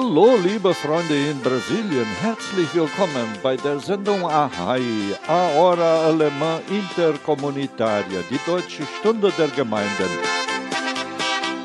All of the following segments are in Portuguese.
Hallo, liebe Freunde in Brasilien, herzlich willkommen bei der Sendung Ahai, a alemã intercomunitaria, die deutsche Stunde der Gemeinden.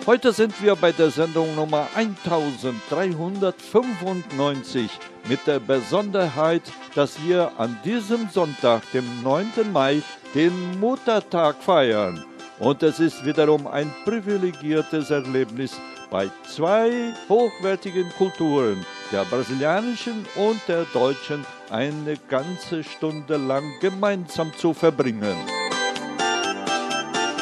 Heute sind wir bei der Sendung Nummer 1395 mit der Besonderheit, dass wir an diesem Sonntag, dem 9. Mai, den Muttertag feiern. Und es ist wiederum ein privilegiertes Erlebnis, bei zwei hochwertigen Kulturen, der brasilianischen und der deutschen, eine ganze Stunde lang gemeinsam zu verbringen.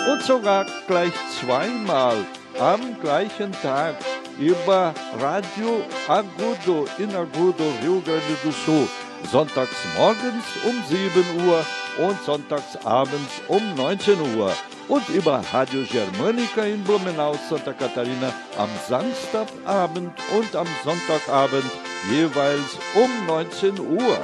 Und sogar gleich zweimal am gleichen Tag über Radio Agudo in Agudo, Rio Grande do Sul, sonntags morgens um 7 Uhr und sonntags abends um 19 Uhr und über Radio Germanica in Blumenau, Santa Catarina am Samstagabend und am Sonntagabend jeweils um 19 Uhr.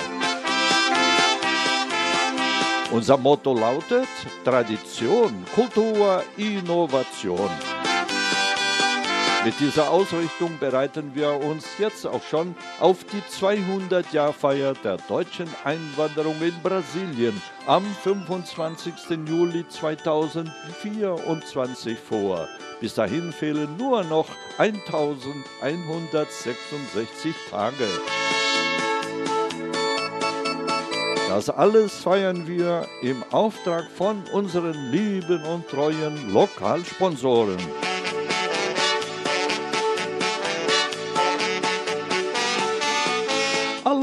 Unser Motto lautet Tradition, Kultur, Innovation. Mit dieser Ausrichtung bereiten wir uns jetzt auch schon auf die 200-Jahr-Feier der deutschen Einwanderung in Brasilien am 25. Juli 2024 vor. Bis dahin fehlen nur noch 1166 Tage. Das alles feiern wir im Auftrag von unseren lieben und treuen Lokalsponsoren.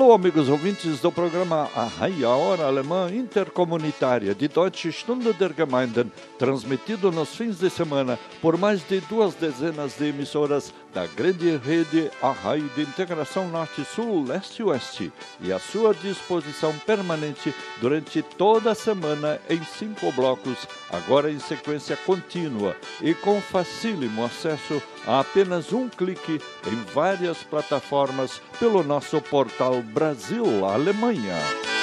Alô, amigos ouvintes do programa A Hora Alemã Intercomunitária de Deutsche Stunde der Gemeinden, transmitido nos fins de semana por mais de duas dezenas de emissoras da grande rede Arrai de Integração Norte-Sul, Leste-Oeste e à sua disposição permanente durante toda a semana em cinco blocos, agora em sequência contínua e com facílimo acesso a apenas um clique em várias plataformas pelo nosso portal Brasil Alemanha.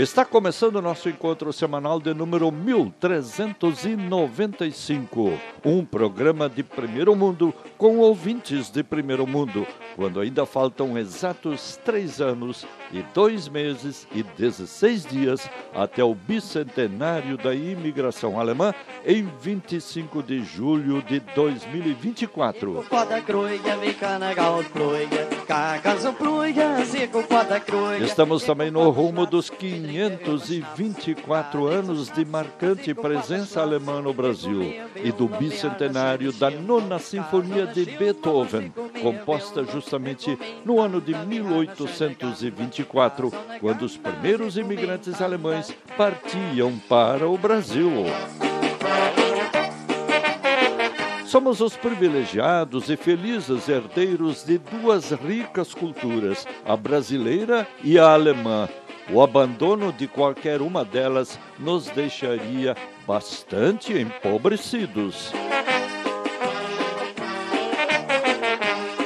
Está começando o nosso encontro semanal de número 1395. Um programa de primeiro mundo com ouvintes de primeiro mundo, quando ainda faltam exatos três anos e dois meses e 16 dias até o bicentenário da imigração alemã em 25 de julho de 2024. Estamos também no rumo dos 524 anos de marcante presença alemã no Brasil e do bicentenário da nona Sinfonia de Beethoven, composta justamente no ano de 1824, quando os primeiros imigrantes alemães partiam para o Brasil. Somos os privilegiados e felizes herdeiros de duas ricas culturas, a brasileira e a alemã. O abandono de qualquer uma delas nos deixaria bastante empobrecidos.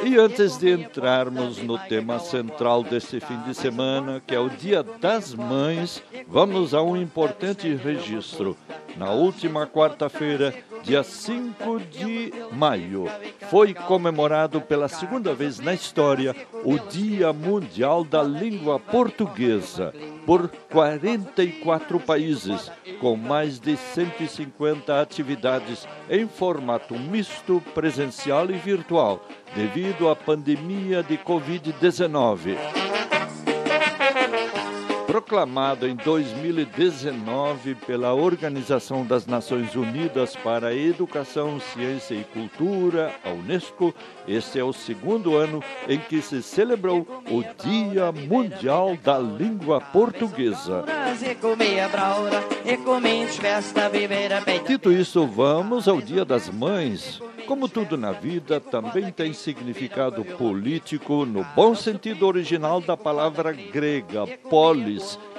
E antes de entrarmos no tema central deste fim de semana, que é o Dia das Mães, vamos a um importante registro. Na última quarta-feira, dia 5 de maio, foi comemorado pela segunda vez na história o Dia Mundial da Língua Portuguesa por 44 países, com mais de 150 atividades em formato misto, presencial e virtual, devido à pandemia de Covid-19. Proclamado em 2019 pela Organização das Nações Unidas para a Educação, Ciência e Cultura, a Unesco, este é o segundo ano em que se celebrou o Dia Mundial da Língua Portuguesa. Dito isso, vamos ao Dia das Mães. Como tudo na vida, também tem significado político no bom sentido original da palavra grega,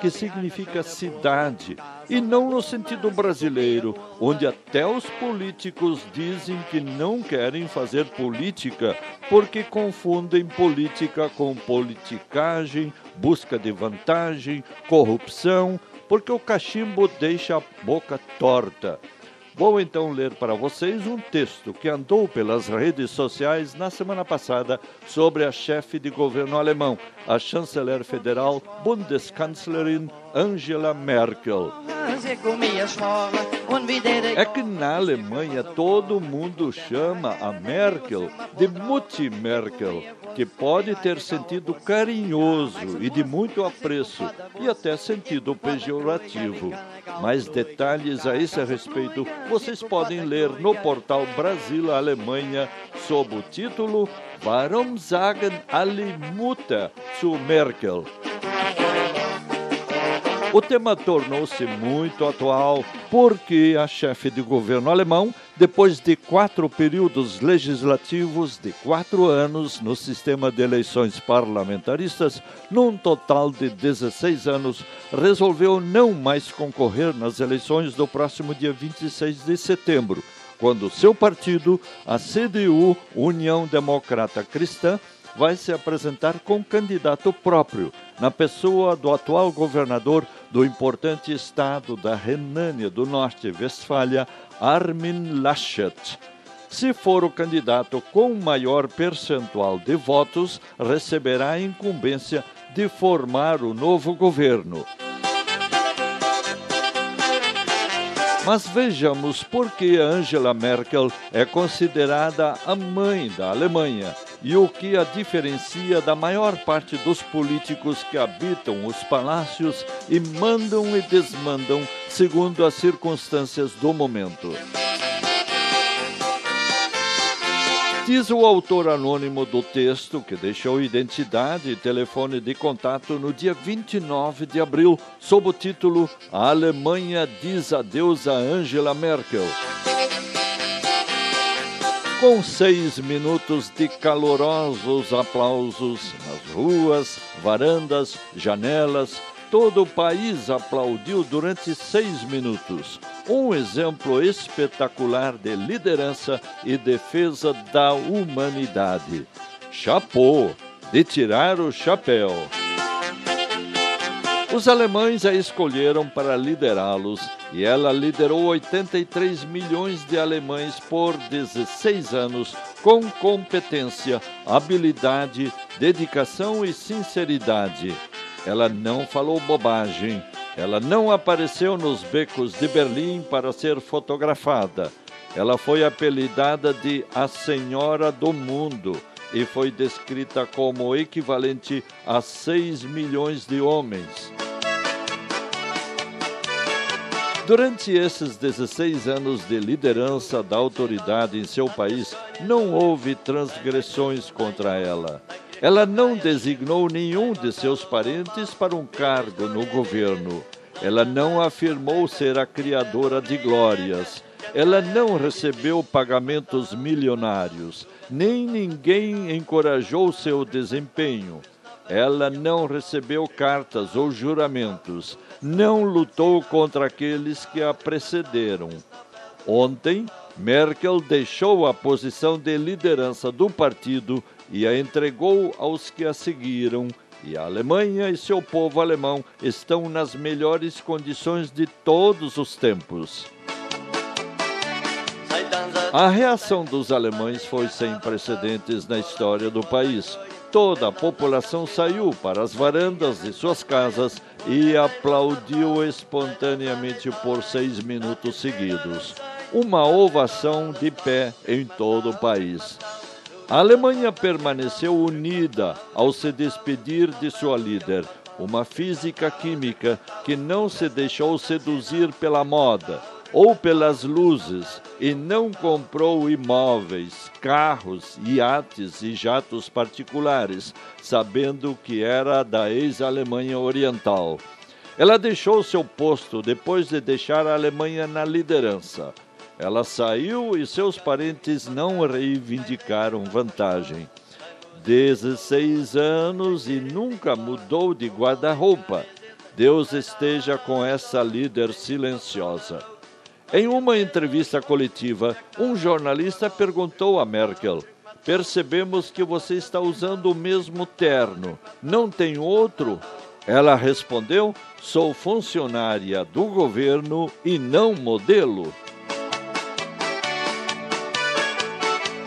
que significa cidade, e não no sentido brasileiro, onde até os políticos dizem que não querem fazer política porque confundem política com politicagem, busca de vantagem, corrupção, porque o cachimbo deixa a boca torta. Vou então ler para vocês um texto que andou pelas redes sociais na semana passada sobre a chefe de governo alemão, a chanceler federal Bundeskanzlerin Angela Merkel. É que na Alemanha todo mundo chama a Merkel de Mutti Merkel, que pode ter sentido carinhoso e de muito apreço, e até sentido pejorativo. Mais detalhes a esse respeito vocês podem ler no portal Brasil Alemanha sob o título Warum sagen alle Mutter zu Merkel? O tema tornou-se muito atual porque a chefe de governo alemão, depois de quatro períodos legislativos de quatro anos no sistema de eleições parlamentaristas, num total de 16 anos, resolveu não mais concorrer nas eleições do próximo dia 26 de setembro, quando seu partido, a CDU, União Democrata Cristã, vai se apresentar com candidato próprio, na pessoa do atual governador do importante estado da Renânia do Norte-Westfália, Armin Laschet. Se for o candidato com maior percentual de votos, receberá a incumbência de formar o novo governo. Mas vejamos por que Angela Merkel é considerada a mãe da Alemanha e o que a diferencia da maior parte dos políticos que habitam os palácios e mandam e desmandam segundo as circunstâncias do momento. Diz o autor anônimo do texto, que deixou identidade e telefone de contato no dia 29 de abril, sob o título A Alemanha diz adeus a Angela Merkel. Com seis minutos de calorosos aplausos nas ruas, varandas, janelas, todo o país aplaudiu durante seis minutos um exemplo espetacular de liderança e defesa da humanidade. Chapô, de tirar o chapéu. Os alemães a escolheram para liderá-los e ela liderou 83 milhões de alemães por 16 anos com competência, habilidade, dedicação e sinceridade. Ela não falou bobagem ela não apareceu nos becos de Berlim para ser fotografada. Ela foi apelidada de a Senhora do Mundo e foi descrita como equivalente a 6 milhões de homens. Durante esses 16 anos de liderança da autoridade em seu país, não houve transgressões contra ela. Ela não designou nenhum de seus parentes para um cargo no governo. Ela não afirmou ser a criadora de glórias. Ela não recebeu pagamentos milionários, nem ninguém encorajou seu desempenho. Ela não recebeu cartas ou juramentos, não lutou contra aqueles que a precederam. Ontem, Merkel deixou a posição de liderança do partido e a entregou aos que a seguiram, e a Alemanha e seu povo alemão estão nas melhores condições de todos os tempos. A reação dos alemães foi sem precedentes na história do país. Toda a população saiu para as varandas de suas casas e aplaudiu espontaneamente por seis minutos seguidos. Uma ovação de pé em todo o país. A Alemanha permaneceu unida ao se despedir de sua líder, uma física química que não se deixou seduzir pela moda ou pelas luzes e não comprou imóveis, carros, iates e jatos particulares, sabendo que era da ex-Alemanha Oriental. Ela deixou seu posto depois de deixar a Alemanha na liderança. Ela saiu e seus parentes não reivindicaram vantagem. 16 anos e nunca mudou de guarda-roupa. Deus esteja com essa líder silenciosa. Em uma entrevista coletiva, um jornalista perguntou a Merkel: Percebemos que você está usando o mesmo terno. Não tem outro? Ela respondeu: Sou funcionária do governo e não modelo.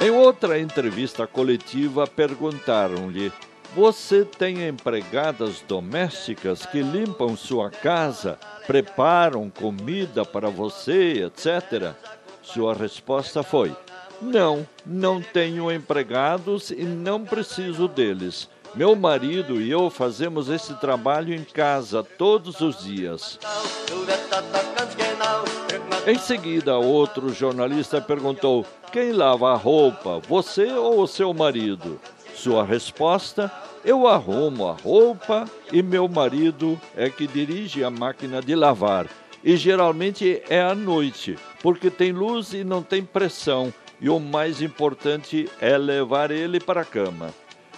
Em outra entrevista coletiva, perguntaram-lhe: Você tem empregadas domésticas que limpam sua casa, preparam comida para você, etc. Sua resposta foi: Não, não tenho empregados e não preciso deles. Meu marido e eu fazemos esse trabalho em casa todos os dias. Em seguida, outro jornalista perguntou: Quem lava a roupa, você ou seu marido? Sua resposta: Eu arrumo a roupa e meu marido é que dirige a máquina de lavar. E geralmente é à noite, porque tem luz e não tem pressão, e o mais importante é levar ele para a cama.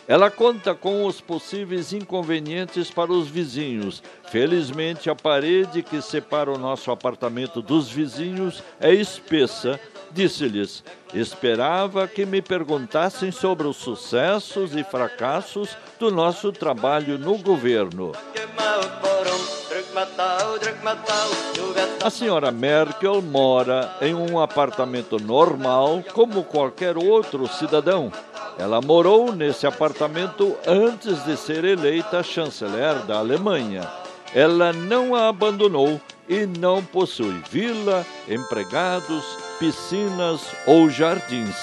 Ela conta com os possíveis inconvenientes para os vizinhos. Felizmente, a parede que separa o nosso apartamento dos vizinhos é espessa. Disse-lhes: Esperava que me perguntassem sobre os sucessos e fracassos do nosso trabalho no governo. A senhora Merkel mora em um apartamento normal, como qualquer outro cidadão. Ela morou nesse apartamento antes de ser eleita chanceler da Alemanha. Ela não a abandonou e não possui vila, empregados, piscinas ou jardins.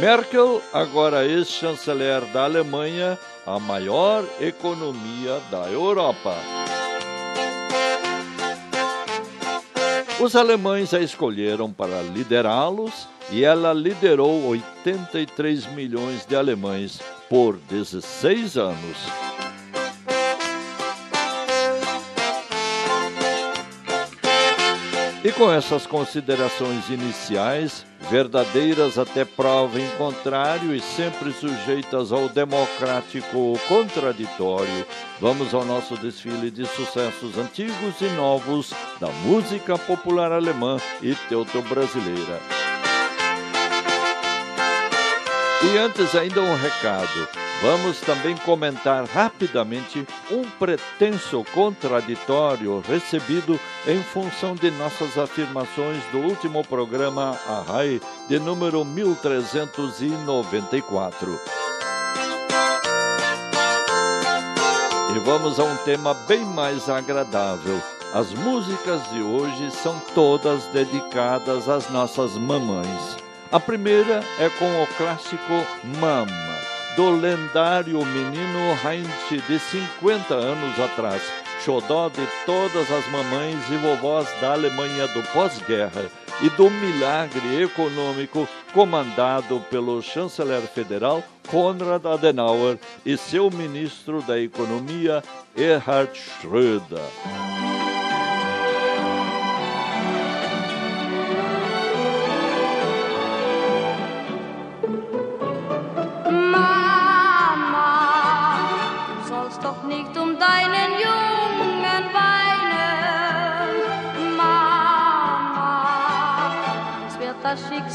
Merkel, agora ex-chanceler da Alemanha, a maior economia da Europa. Os alemães a escolheram para liderá-los e ela liderou 83 milhões de alemães por 16 anos. E com essas considerações iniciais, verdadeiras até prova em contrário e sempre sujeitas ao democrático contraditório, vamos ao nosso desfile de sucessos antigos e novos da música popular alemã e teuto-brasileira. E antes ainda um recado. Vamos também comentar rapidamente um pretenso contraditório recebido em função de nossas afirmações do último programa Arrai de número 1394. E vamos a um tema bem mais agradável. As músicas de hoje são todas dedicadas às nossas mamães. A primeira é com o clássico Mama do lendário menino Heinz de 50 anos atrás, xodó de todas as mamães e vovós da Alemanha do pós-guerra e do milagre econômico comandado pelo chanceler federal Konrad Adenauer e seu ministro da Economia Erhard Schröder.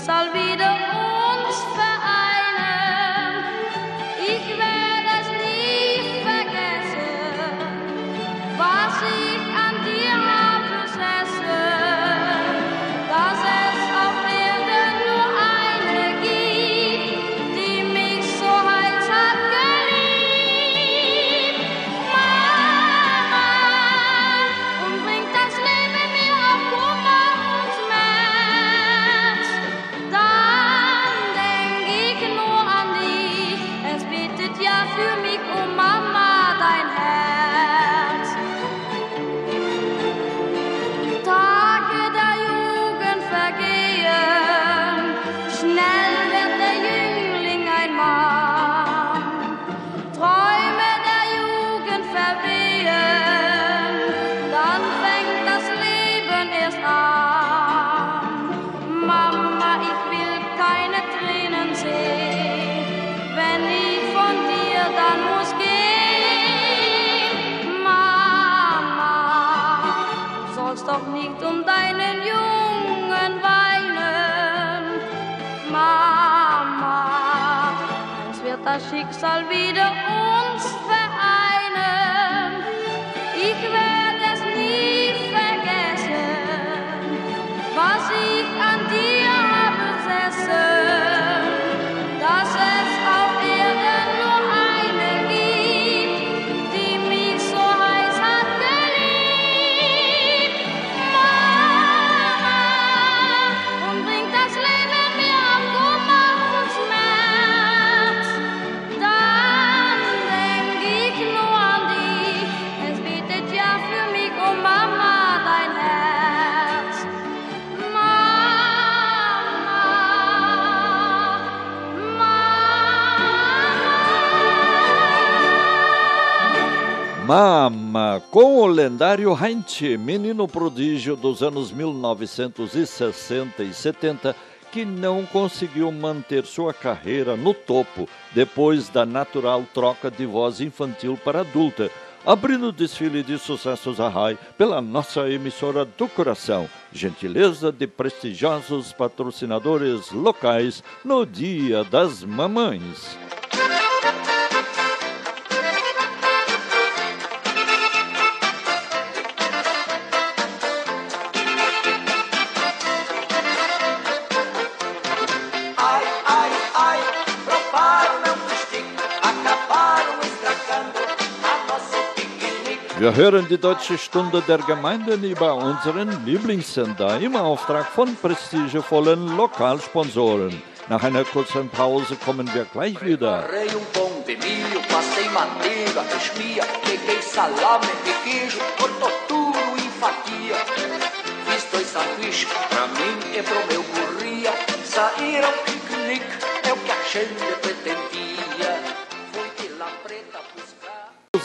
Das lendário Heinz, menino prodígio dos anos 1960 e 70, que não conseguiu manter sua carreira no topo depois da natural troca de voz infantil para adulta, abrindo o desfile de sucessos a RAI pela nossa emissora do coração. Gentileza de prestigiosos patrocinadores locais no Dia das Mamães. Wir hören die Deutsche Stunde der Gemeinden über unseren Lieblingssender im Auftrag von prestigevollen Lokalsponsoren. Nach einer kurzen Pause kommen wir gleich wieder. Agarrei um pão de milho, passei manteiga, espia, peguei salame e queijo, cortou tudo em fatia. Fiz dois sanduíches pra mim e pro meu gurria. Saíram piquenique, é o que a gente pretendia.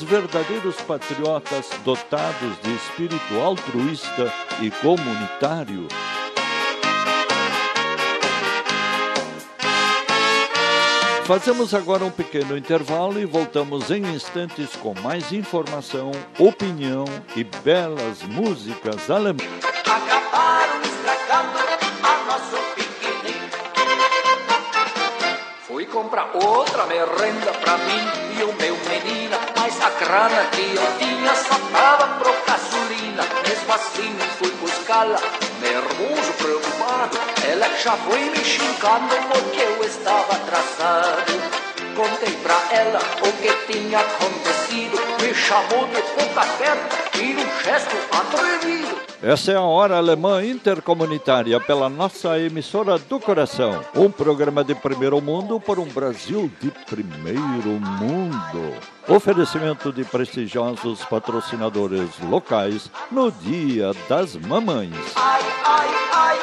Os verdadeiros patriotas dotados de espírito altruísta e comunitário. Fazemos agora um pequeno intervalo e voltamos em instantes com mais informação, opinião e belas músicas alemãs. Fui comprar outra merenda pra mim e o meu menina, mas a grana que eu tinha só tava pro gasolina. Mesmo assim fui buscá-la, nervoso, preocupado. Ela já foi me xingando porque eu estava atrasado. Contei pra ela o que tinha acontecido, me chamou de boca aberta e num gesto atrevido. Essa é a Hora Alemã Intercomunitária pela nossa emissora do coração. Um programa de primeiro mundo por um Brasil de primeiro mundo. Oferecimento de prestigiosos patrocinadores locais no Dia das Mamães. Ai, ai, ai.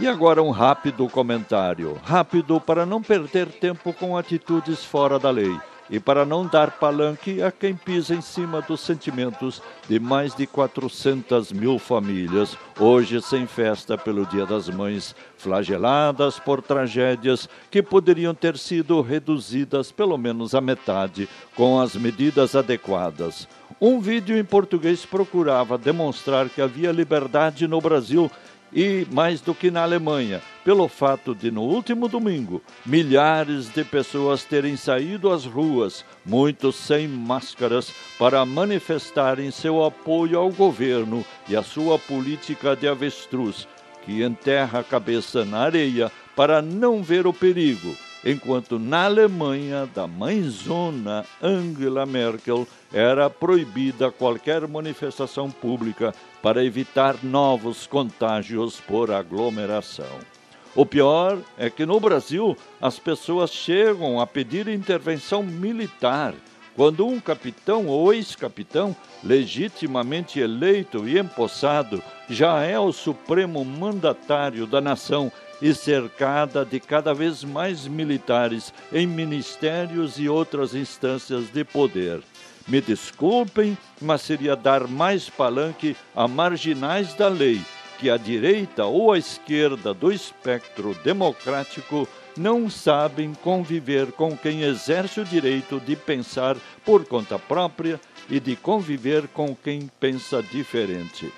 E agora um rápido comentário. Rápido para não perder tempo com atitudes fora da lei e para não dar palanque a quem pisa em cima dos sentimentos de mais de 400 mil famílias, hoje sem festa pelo Dia das Mães, flageladas por tragédias que poderiam ter sido reduzidas pelo menos à metade com as medidas adequadas. Um vídeo em português procurava demonstrar que havia liberdade no Brasil e mais do que na Alemanha, pelo fato de no último domingo milhares de pessoas terem saído às ruas, muitos sem máscaras, para manifestarem seu apoio ao governo e à sua política de avestruz, que enterra a cabeça na areia para não ver o perigo enquanto na Alemanha da mãezona Angela Merkel era proibida qualquer manifestação pública para evitar novos contágios por aglomeração. O pior é que no Brasil as pessoas chegam a pedir intervenção militar quando um capitão ou ex-capitão, legitimamente eleito e empossado, já é o supremo mandatário da nação e cercada de cada vez mais militares em ministérios e outras instâncias de poder. Me desculpem, mas seria dar mais palanque a marginais da lei, que a direita ou a esquerda do espectro democrático não sabem conviver com quem exerce o direito de pensar por conta própria e de conviver com quem pensa diferente.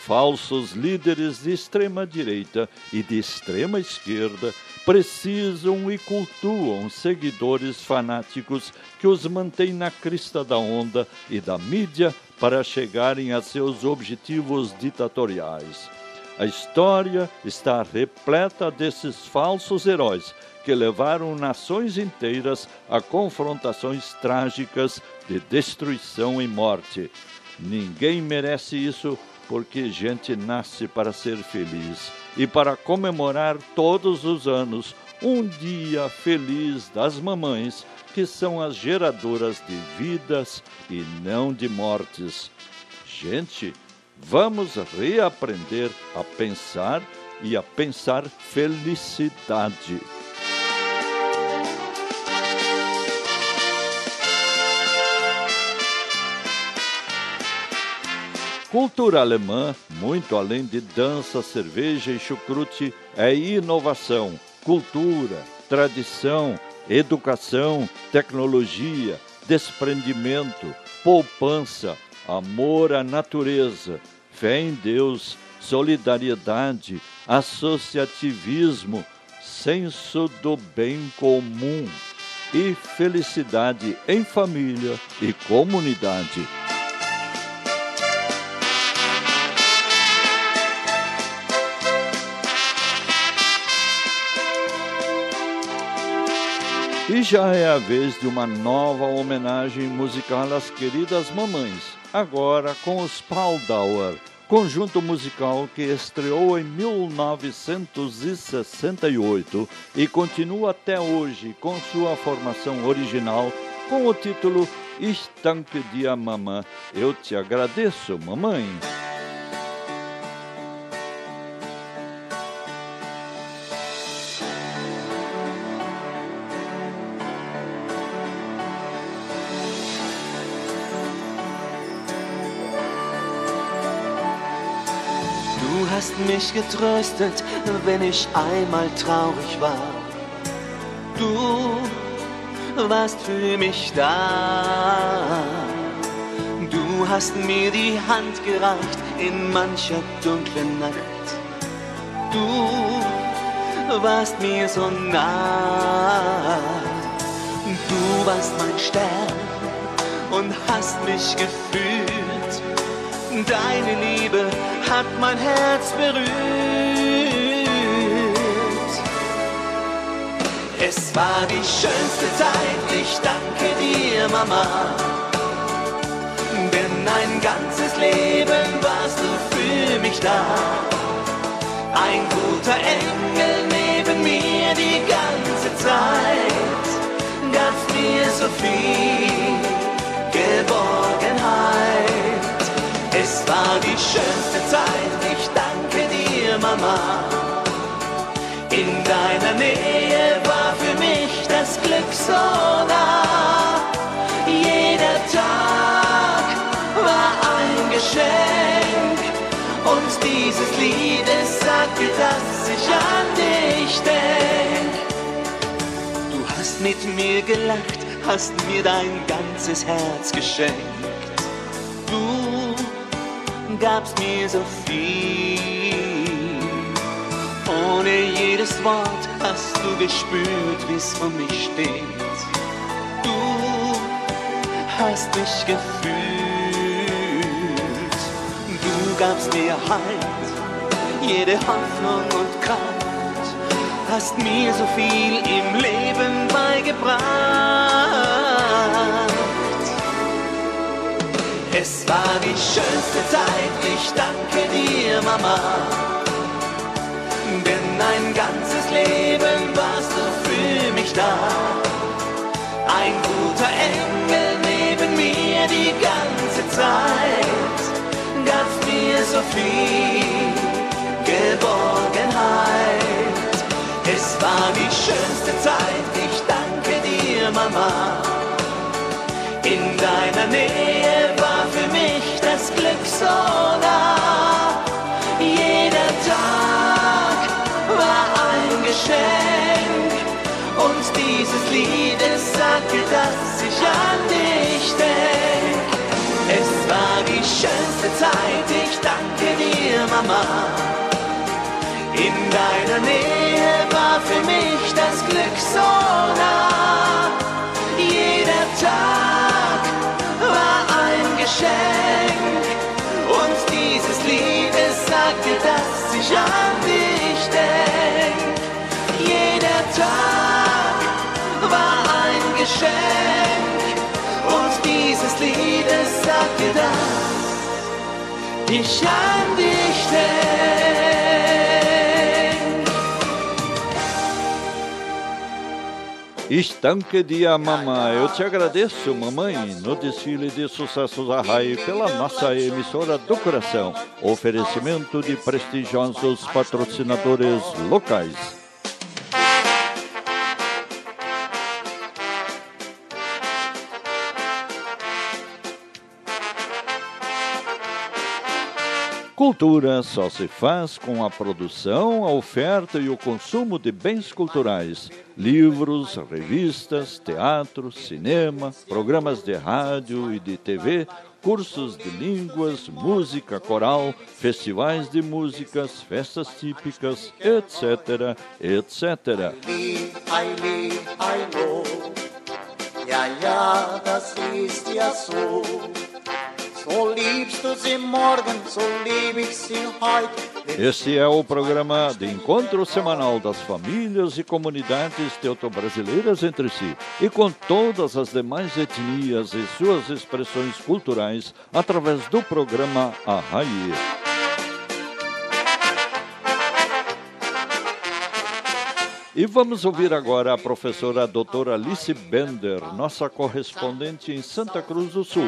falsos líderes de extrema direita e de extrema esquerda precisam e cultuam seguidores fanáticos que os mantêm na crista da onda e da mídia para chegarem a seus objetivos ditatoriais. A história está repleta desses falsos heróis que levaram nações inteiras a confrontações trágicas de destruição e morte. Ninguém merece isso porque gente nasce para ser feliz e para comemorar todos os anos um dia feliz das mamães, que são as geradoras de vidas e não de mortes. Gente, vamos reaprender a pensar e a pensar felicidade. Cultura alemã, muito além de dança, cerveja e chucrute, é inovação, cultura, tradição, educação, tecnologia, desprendimento, poupança, amor à natureza, fé em Deus, solidariedade, associativismo, senso do bem comum e felicidade em família e comunidade. E já é a vez de uma nova homenagem musical às queridas mamães, agora com os Paldauer, conjunto musical que estreou em 1968 e continua até hoje com sua formação original com o título danke dir, Mamã. Eu te agradeço, mamãe. Mich getröstet, wenn ich einmal traurig war. Du warst für mich da. Du hast mir die Hand gereicht in mancher dunklen Nacht. Du warst mir so nah. Du warst mein Stern und hast mich geführt. Deine Liebe hat mein Herz berührt. Es war die schönste Zeit, ich danke dir, Mama. Denn ein ganzes Leben warst du für mich da. Ein guter Engel neben mir die ganze Zeit. Gab's mir so viel Geborgenheit. Es war die schönste Zeit, ich danke dir, Mama. In deiner Nähe war für mich das Glück so nah. Jeder Tag war ein Geschenk. Und dieses Lied, es sagte, dass ich an dich denk. Du hast mit mir gelacht, hast mir dein ganzes Herz geschenkt. Du gabst mir so viel. Ohne jedes Wort hast du gespürt, wie's um mich steht. Du hast mich gefühlt. Du gabst mir Halt, jede Hoffnung und Kraft. Hast mir so viel im Leben beigebracht. Es war die schönste Zeit, ich danke dir, Mama. Denn ein ganzes Leben warst du für mich da. Ein guter Engel neben mir die ganze Zeit. Gab's mir so viel Geborgenheit. Es war die schönste Zeit, ich danke dir, Mama. In deiner Nähe war Glück so nah. Jeder Tag war ein Geschenk. Und dieses Lied, es sagte, dass ich an dich denk. Es war die schönste Zeit, ich danke dir, Mama. In deiner Nähe war für mich das Glück so nah. Jeder Tag Geschenk. Und dieses Lied, es sagt dir, dass ich an dich denk. Jeder Tag war ein Geschenk. Und dieses Lied, es sagt dir, dass ich an dich denk. Estanque de Amamá. Eu te agradeço, mamãe, no desfile de sucessos da RAI pela nossa emissora do coração. Oferecimento de prestigiosos patrocinadores locais. Cultura só se faz com a produção, a oferta e o consumo de bens culturais, livros, revistas, teatro, cinema, programas de rádio e de TV, cursos de línguas, música coral, festivais de músicas, festas típicas, etc., etc. Este é o programa de encontro semanal das famílias e comunidades teuto-brasileiras entre si e com todas as demais etnias e suas expressões culturais através do programa Arraie. E vamos ouvir agora a professora doutora Alice Bender, nossa correspondente em Santa Cruz do Sul.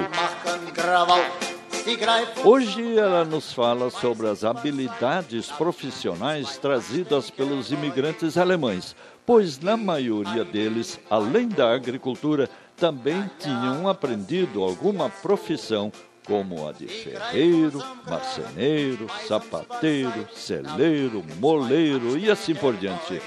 Hoje ela nos fala sobre as habilidades profissionais trazidas pelos imigrantes alemães, pois na maioria deles, além da agricultura, também tinham aprendido alguma profissão como a de ferreiro, marceneiro, sapateiro, celeiro, moleiro e assim por diante.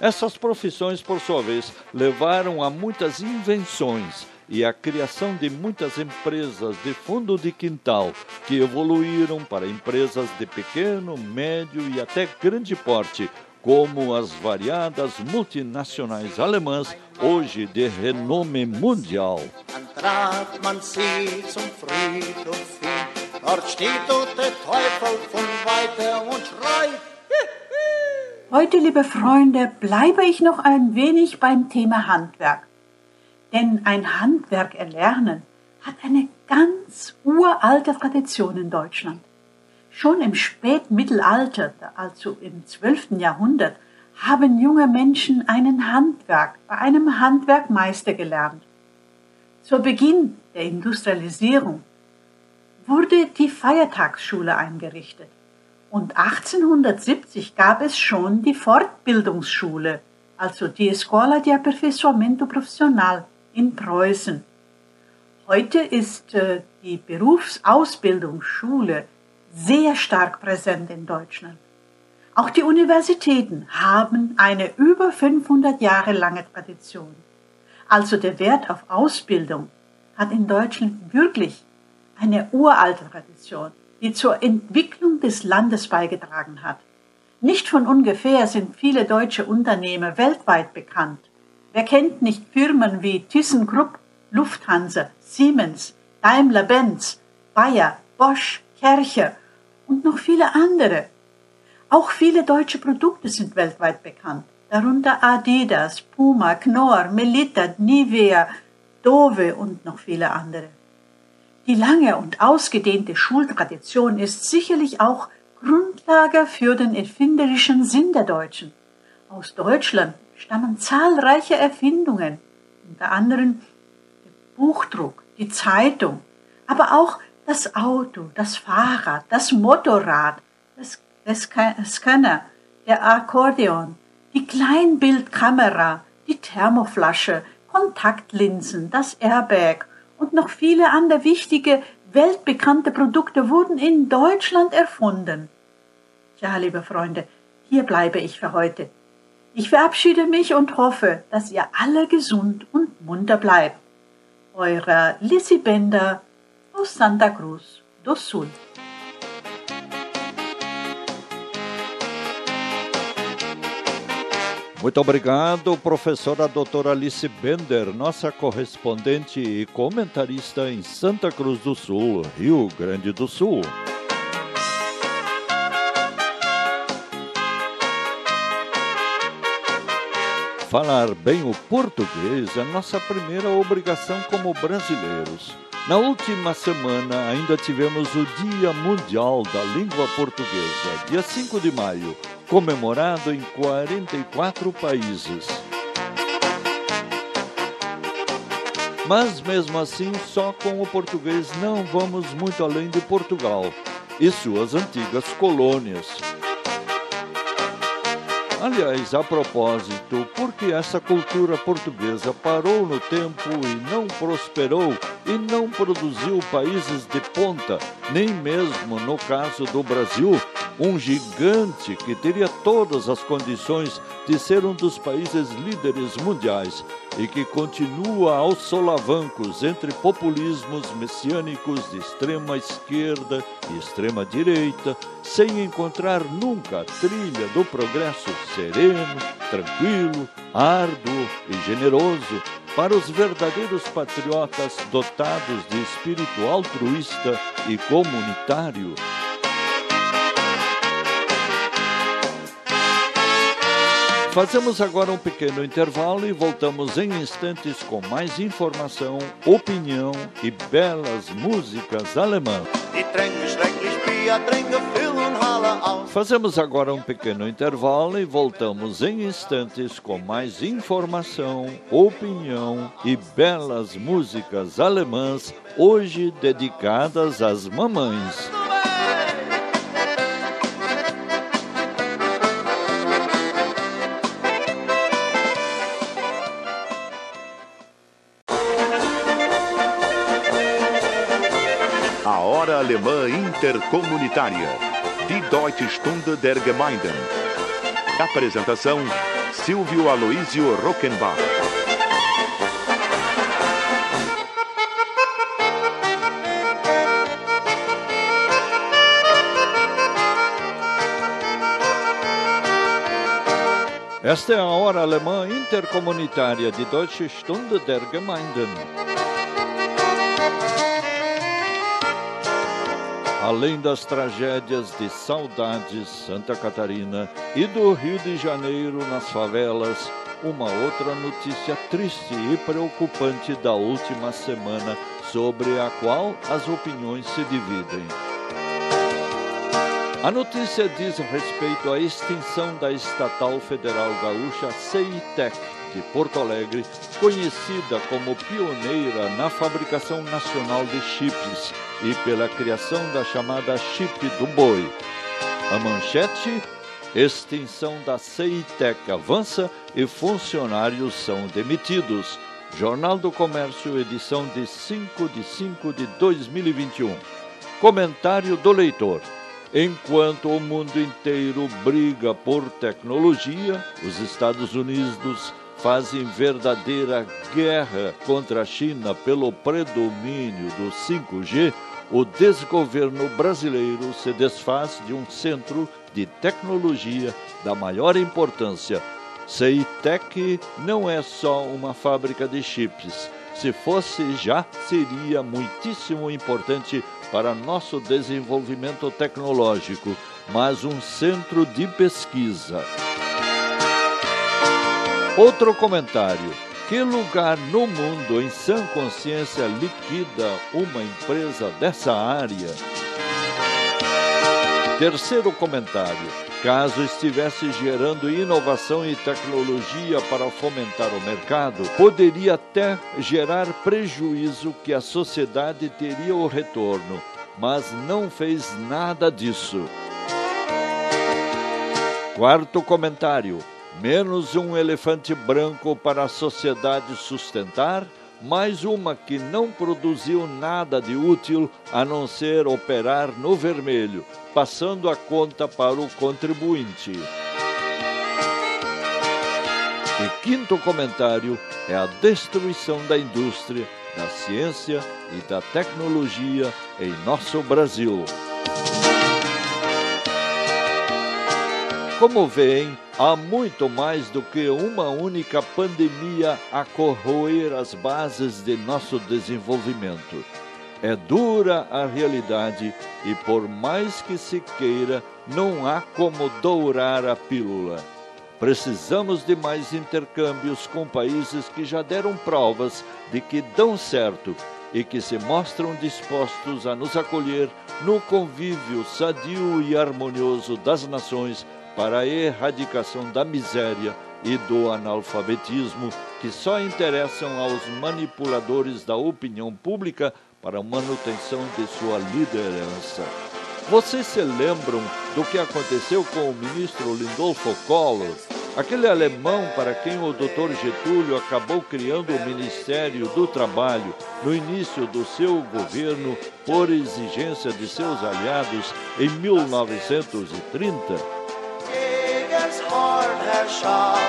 Essas profissões, por sua vez, levaram a muitas invenções e a criação de muitas empresas de fundo de quintal, que evoluíram para empresas de pequeno, médio e até grande porte, como as variadas multinacionais alemãs, hoje de renome mundial. Dort steht der Teufel von weiter und schreit. Heute, liebe Freunde, bleibe ich noch ein wenig beim Thema Handwerk. Denn ein Handwerk erlernen hat eine ganz uralte Tradition in Deutschland. Schon im Spätmittelalter, also im 12. Jahrhundert, haben junge Menschen einen Handwerk bei einem Handwerkmeister gelernt. Zu Beginn der Industrialisierung wurde die Feiertagsschule eingerichtet. Und 1870 gab es schon die Fortbildungsschule, also die Escola de Aperfeiçoamento Profissional in Preußen. Heute ist äh, die Berufsausbildungsschule sehr stark präsent in Deutschland. Auch die Universitäten haben eine über 500 Jahre lange Tradition. Also der Wert auf Ausbildung hat in Deutschland wirklich eine uralte Tradition, die zur Entwicklung des Landes beigetragen hat. Nicht von ungefähr sind viele deutsche Unternehmer weltweit bekannt. Wer kennt nicht Firmen wie ThyssenKrupp, Lufthansa, Siemens, Daimler-Benz, Bayer, Bosch, Kercher und noch viele andere. Auch viele deutsche Produkte sind weltweit bekannt, darunter Adidas, Puma, Knorr, Melita, Nivea, Dove und noch viele andere. Die lange und ausgedehnte Schultradition ist sicherlich auch Grundlage für den erfinderischen Sinn der Deutschen. Aus Deutschland stammen zahlreiche Erfindungen, unter anderem der Buchdruck, die Zeitung, aber auch das Auto, das Fahrrad, das Motorrad, das, das Scanner, der Akkordeon, die Kleinbildkamera, die Thermoflasche, Kontaktlinsen, das Airbag und noch viele andere wichtige, weltbekannte Produkte wurden in Deutschland erfunden. Ja, liebe Freunde, hier bleibe ich für heute. Ich verabschiede mich und hoffe, dass ihr alle gesund und munter bleibt. Eure Lissy Bender aus Santa Cruz do Sul. Muito obrigado, professora doutora Alice Bender, nossa correspondente e comentarista em Santa Cruz do Sul, Rio Grande do Sul. Falar bem o português é nossa primeira obrigação como brasileiros. Na última semana ainda tivemos o Dia Mundial da Língua Portuguesa, dia 5 de maio, comemorado em 44 países. Mas mesmo assim, só com o português não vamos muito além de Portugal e suas antigas colônias. Aliás, a propósito, por que essa cultura portuguesa parou no tempo e não prosperou e não produziu países de ponta, nem mesmo no caso do Brasil, um gigante que teria todas as condições de ser um dos países líderes mundiais e que continua aos solavancos entre populismos messiânicos de extrema esquerda e extrema direita, sem encontrar nunca a trilha do progresso sereno, tranquilo, árduo e generoso para os verdadeiros patriotas dotados de espírito altruísta e comunitário. Fazemos agora um pequeno intervalo e voltamos em instantes com mais informação, opinião e belas músicas alemãs. Fazemos agora um pequeno intervalo e voltamos em instantes com mais informação, opinião e belas músicas alemãs, hoje dedicadas às mamães. Alemã Intercomunitária. Die Deutsche Stunde der Gemeinden. Apresentação: Silvio Aloísio Rockenbach. Esta é a hora alemã intercomunitária de Deutsche Stunde der Gemeinden. Além das tragédias de Saudades, Santa Catarina e do Rio de Janeiro nas favelas, uma outra notícia triste e preocupante da última semana, sobre a qual as opiniões se dividem. A notícia diz respeito à extinção da estatal federal gaúcha CITEC de Porto Alegre, conhecida como pioneira na fabricação nacional de chips e pela criação da chamada chip do boi. A manchete: extinção da CITEC avança e funcionários são demitidos. Jornal do Comércio, edição de 5 de 5 de 2021. Comentário do leitor. Enquanto o mundo inteiro briga por tecnologia, os Estados Unidos fazem verdadeira guerra contra a China pelo predomínio do 5G, o desgoverno brasileiro se desfaz de um centro de tecnologia da maior importância. Ceitec não é só uma fábrica de chips. Se fosse já, seria muitíssimo importante para nosso desenvolvimento tecnológico, mas um centro de pesquisa. Outro comentário. Que lugar no mundo, em sã consciência, liquida uma empresa dessa área? Terceiro comentário. Caso estivesse gerando inovação e tecnologia para fomentar o mercado, poderia até gerar prejuízo que a sociedade teria o retorno, mas não fez nada disso. Quarto comentário menos um elefante branco para a sociedade sustentar, mais uma que não produziu nada de útil a não ser operar no vermelho, passando a conta para o contribuinte. E quinto comentário é a destruição da indústria, da ciência e da tecnologia em nosso Brasil. Como veem, há muito mais do que uma única pandemia a corroer as bases de nosso desenvolvimento. É dura a realidade e, por mais que se queira, não há como dourar a pílula. Precisamos de mais intercâmbios com países que já deram provas de que dão certo e que se mostram dispostos a nos acolher no convívio sadio e harmonioso das nações para a erradicação da miséria e do analfabetismo que só interessam aos manipuladores da opinião pública para a manutenção de sua liderança. Vocês se lembram do que aconteceu com o ministro Lindolfo Collor, aquele alemão para quem o Dr. Getúlio acabou criando o Ministério do Trabalho no início do seu governo por exigência de seus aliados em 1930?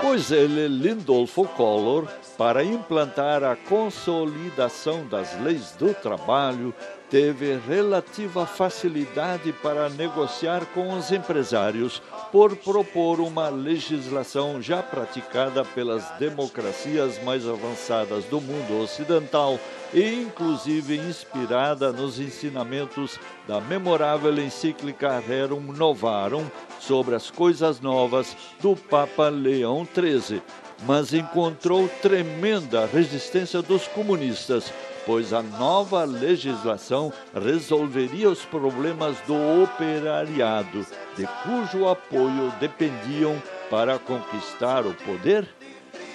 Pois ele, Lindolfo Collor, para implantar a consolidação das leis do trabalho, teve relativa facilidade para negociar com os empresários por propor uma legislação já praticada pelas democracias mais avançadas do mundo ocidental e inclusive inspirada nos ensinamentos da memorável encíclica Rerum Novarum sobre as coisas novas do Papa Leão XIII, mas encontrou tremenda resistência dos comunistas pois a nova legislação resolveria os problemas do operariado, de cujo apoio dependiam para conquistar o poder?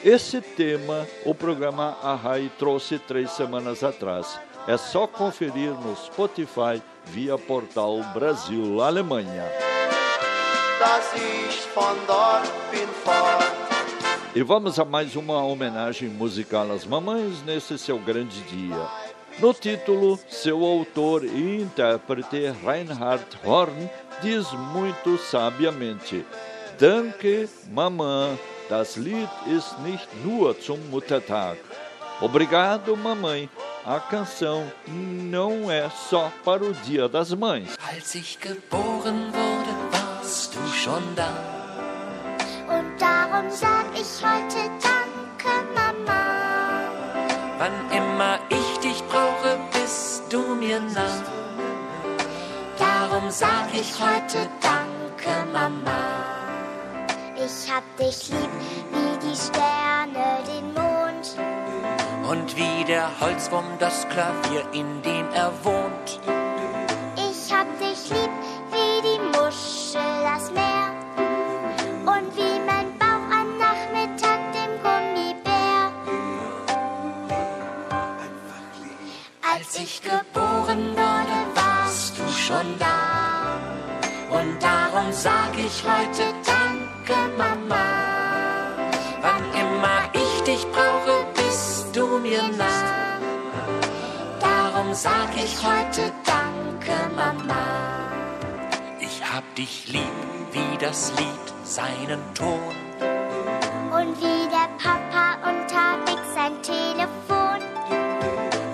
Esse tema o programa Arrai trouxe três semanas atrás. É só conferir no Spotify via portal Brasil Alemanha. E vamos a mais uma homenagem musical às mamães nesse seu grande dia. No título, seu autor e intérprete Reinhard Horn diz muito sabiamente: Danke, Mamãe, das Lied ist nicht nur zum Muttertag. Obrigado, mamãe. A canção não é só para o Dia das Mães. Als ich geboren wurde, warst du schon da. Und darum sag ich heute Danke, Mama. Wann immer ich dich brauche, bist du mir nah. Darum sag ich heute Danke, Mama. Ich hab dich lieb wie die Sterne den Mond. Und wie der Holzwurm das Klavier, in dem er wohnt. Ich heute Danke, Mama. Wann immer ich dich brauche, bist du mir nah. Darum sag ich heute Danke, Mama. Ich hab dich lieb wie das Lied seinen Ton. Und wie der Papa unterwegs sein Telefon.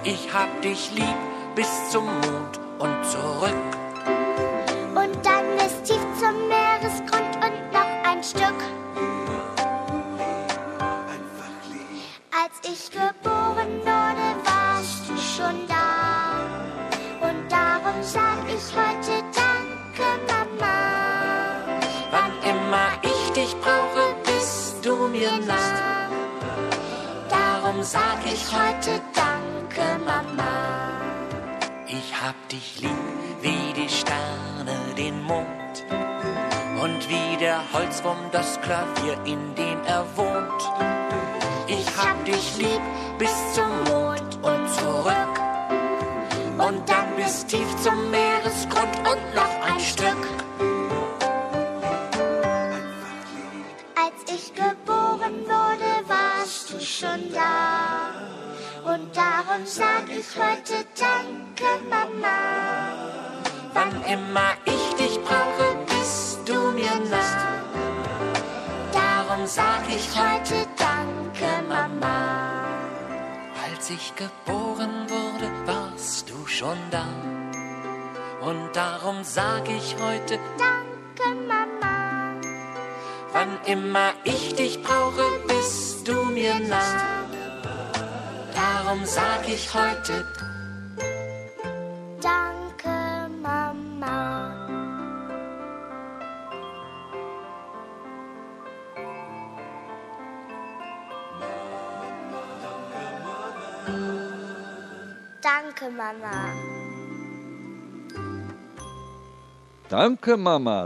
Ich hab dich lieb bis zum Mond und zurück. Und dann bis tief zum Meeresgrund Darum sag ich heute Danke, Mama. Ich hab dich lieb wie die Sterne den Mond und wie der Holzwurm das Klavier, in dem er wohnt. Ich hab dich lieb bis zum Mond und zurück und dann bis tief zum Meeresgrund und noch ein Stück. Als ich geboren schon da. Und darum sag ich heute Danke, Mama. Wann immer ich dich brauche, bist du mir nah. Darum sag ich heute Danke, Mama. Als ich geboren wurde, warst du schon da. Und darum sag ich heute, Danke, Mama. Wann immer ich dich brauche, bist du mir nah. Darum sag ich heute Danke, Mama. Danke, Mama. Danke, Mama.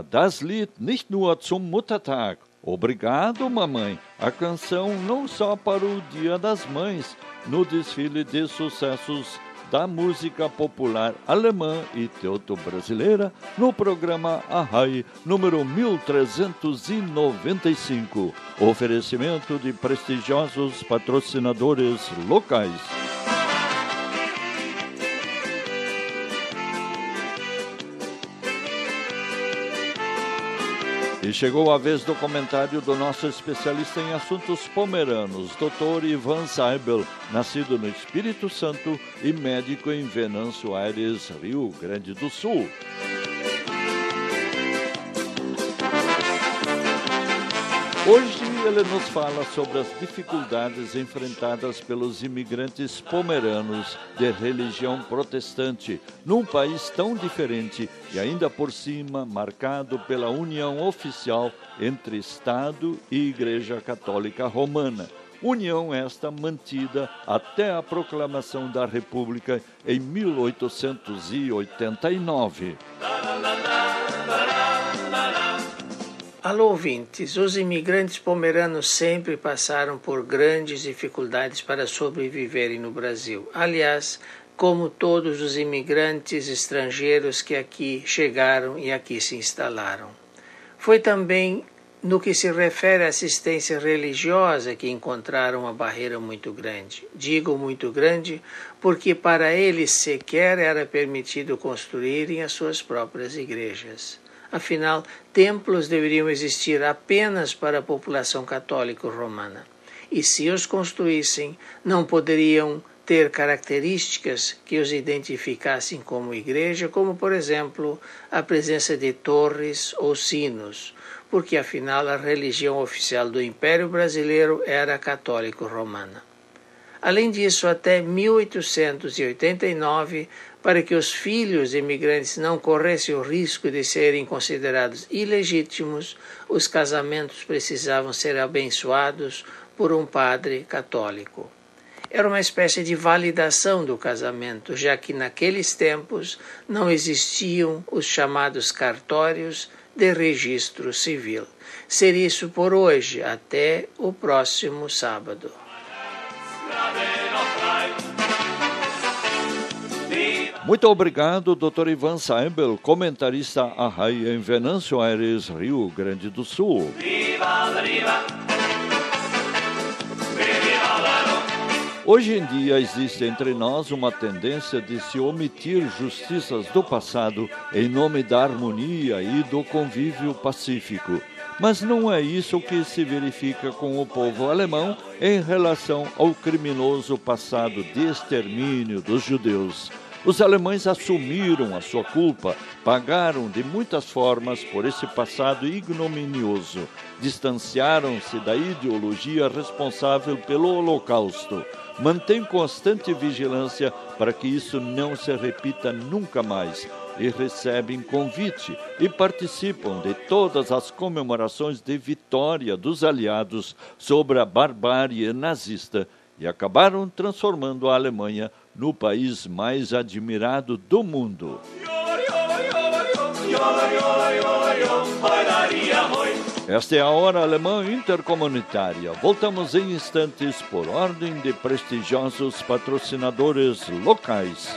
Das Lied nicht nur zum Muttertag. Obrigado, mamãe. A canção não só para o Dia das Mães, no desfile de sucessos da música popular alemã e teuto-brasileira, no programa Arrai, número 1395. Oferecimento de prestigiosos patrocinadores locais. E chegou a vez do comentário do nosso especialista em assuntos pomeranos, Dr. Ivan Seibel, nascido no Espírito Santo e médico em Venâncio Aires, Rio Grande do Sul. Hoje ele nos fala sobre as dificuldades enfrentadas pelos imigrantes pomeranos de religião protestante num país tão diferente e ainda por cima marcado pela união oficial entre Estado e Igreja Católica Romana. União esta mantida até a proclamação da República em 1889. Alô, ouvintes. Os imigrantes pomeranos sempre passaram por grandes dificuldades para sobreviverem no Brasil. Aliás, como todos os imigrantes estrangeiros que aqui chegaram e aqui se instalaram. Foi também no que se refere à assistência religiosa que encontraram uma barreira muito grande. Digo muito grande porque para eles sequer era permitido construírem as suas próprias igrejas. Afinal, templos deveriam existir apenas para a população católica romana. E se os construíssem, não poderiam ter características que os identificassem como igreja, como, por exemplo, a presença de torres ou sinos, porque afinal a religião oficial do Império Brasileiro era católico-romana. Além disso, até 1889, para que os filhos imigrantes não corressem o risco de serem considerados ilegítimos, os casamentos precisavam ser abençoados por um padre católico. Era uma espécie de validação do casamento, já que naqueles tempos não existiam os chamados cartórios de registro civil. Ser isso por hoje, até o próximo sábado. Muito obrigado, Dr. Ivan Seibel, comentarista a raia em Venâncio Aires, Rio Grande do Sul. Hoje em dia existe entre nós uma tendência de se omitir justiças do passado em nome da harmonia e do convívio pacífico. Mas não é isso que se verifica com o povo alemão em relação ao criminoso passado de extermínio dos judeus. Os alemães assumiram a sua culpa, pagaram de muitas formas por esse passado ignominioso, distanciaram-se da ideologia responsável pelo Holocausto, mantêm constante vigilância para que isso não se repita nunca mais e recebem convite e participam de todas as comemorações de vitória dos aliados sobre a barbárie nazista e acabaram transformando a Alemanha no país mais admirado do mundo. Esta é a Hora Alemã Intercomunitária. Voltamos em instantes por ordem de prestigiosos patrocinadores locais.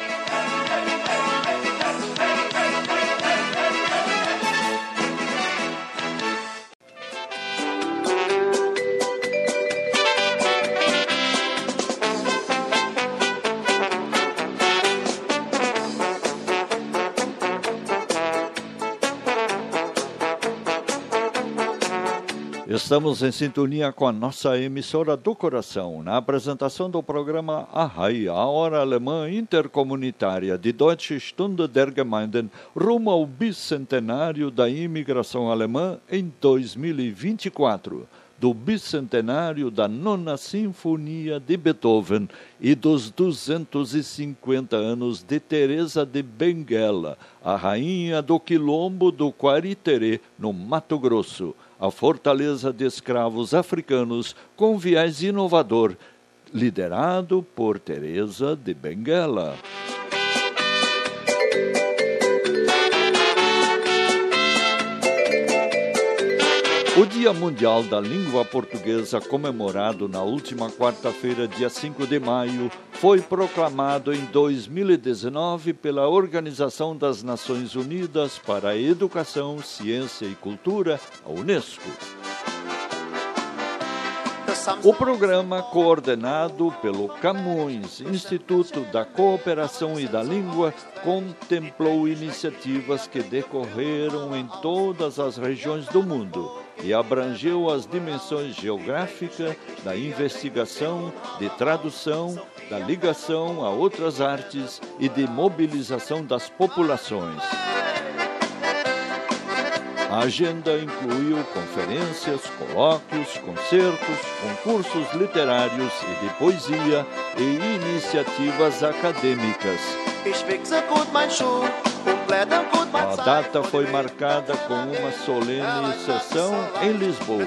Estamos em sintonia com a nossa emissora do coração, na apresentação do programa Ahai, a hora alemã intercomunitária de Deutsche Stunde der Gemeinden, rumo ao bicentenário da imigração alemã em 2024 do bicentenário da Nona Sinfonia de Beethoven e dos 250 anos de Teresa de Benguela, a rainha do quilombo do Quariterê, no Mato Grosso, a fortaleza de escravos africanos com viés inovador, liderado por Teresa de Benguela. O Dia Mundial da Língua Portuguesa, comemorado na última quarta-feira, dia 5 de maio, foi proclamado em 2019 pela Organização das Nações Unidas para a Educação, Ciência e Cultura, a Unesco. O programa, coordenado pelo Camões, Instituto da Cooperação e da Língua, contemplou iniciativas que decorreram em todas as regiões do mundo e abrangeu as dimensões geográfica, da investigação, de tradução, da ligação a outras artes e de mobilização das populações. A agenda incluiu conferências, colóquios, concertos, concursos literários e de poesia e iniciativas acadêmicas. A data foi marcada com uma solene sessão em Lisboa,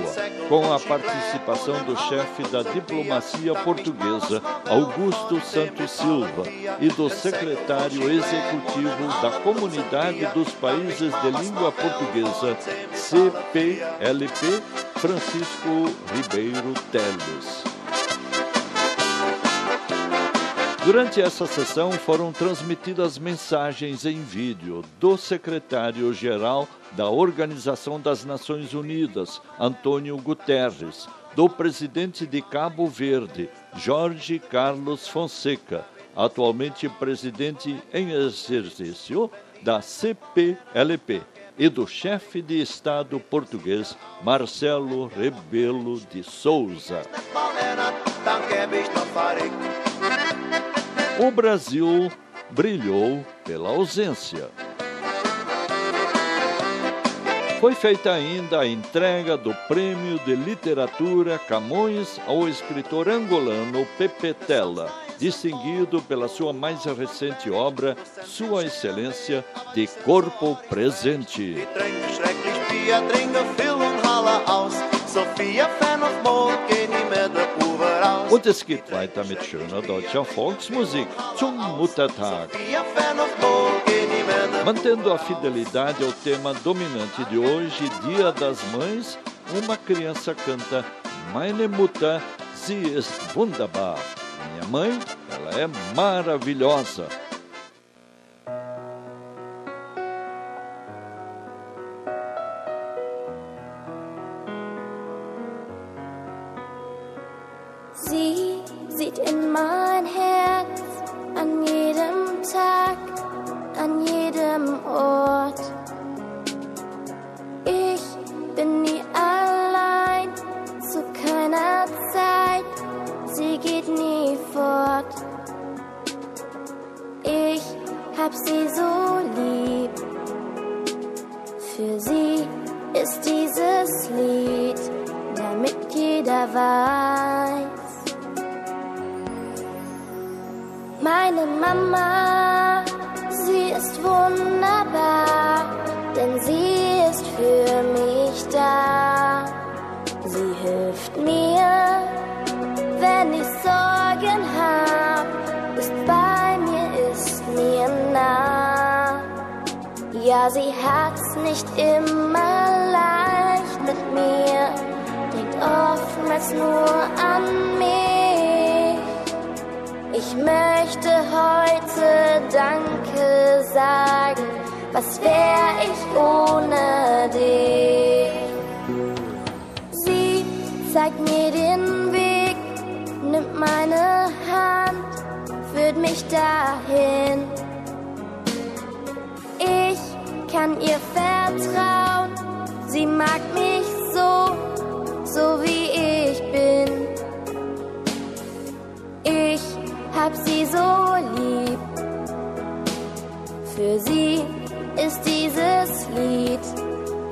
com a participação do chefe da diplomacia portuguesa, Augusto Santos Silva, e do secretário executivo da Comunidade dos Países de Língua Portuguesa, CPLP, Francisco Ribeiro Teles. Durante essa sessão foram transmitidas mensagens em vídeo do secretário-geral da Organização das Nações Unidas, Antônio Guterres, do presidente de Cabo Verde, Jorge Carlos Fonseca, atualmente presidente em exercício da CPLP, e do chefe de Estado português, Marcelo Rebelo de Souza o Brasil brilhou pela ausência. Foi feita ainda a entrega do Prêmio de Literatura Camões ao escritor angolano Pepe Tela, distinguido pela sua mais recente obra, Sua Excelência de Corpo Presente. Und es geht weiter mit schöner deutscher Volksmusik zum Muttertag. Mantendo a fidelidade ao tema dominante de hoje, Dia das Mães, uma criança canta Meine Mutter, sie ist wunderbar. Minha mãe, ela é maravilhosa.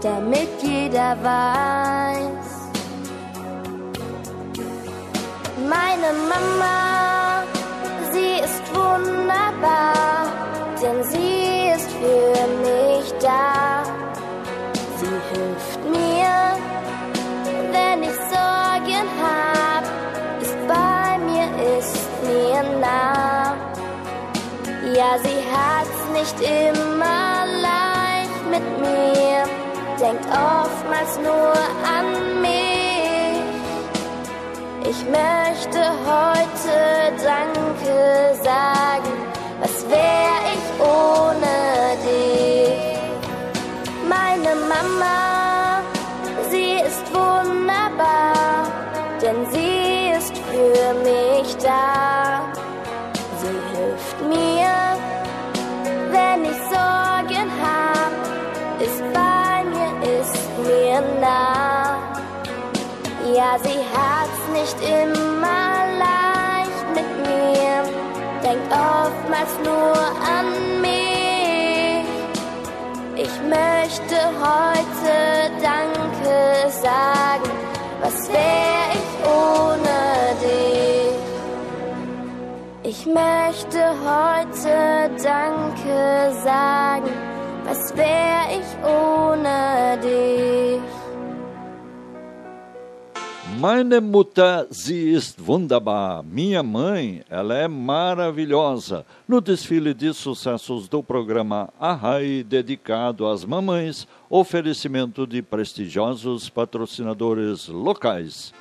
Damit jeder weiß. Meine Mama, sie ist wunderbar, denn sie ist für mich da. Sie hilft mir, wenn ich Sorgen hab, ist bei mir, ist mir nah. Ja, sie hat's nicht immer leicht mit mir, denkt oftmals nur an mich. Ich möchte heute Danke sagen, was wär ich ohne Sie hat's nicht immer leicht mit mir, denkt oftmals nur an mich. Ich möchte heute Danke sagen, was wär ich ohne dich? Ich möchte heute Danke sagen, was wär ich ohne dich? Meine Mutter, sie ist wunderbar. Minha mãe, ela é maravilhosa. No desfile de sucessos do programa Arrai, dedicado às mamães, oferecimento de prestigiosos patrocinadores locais.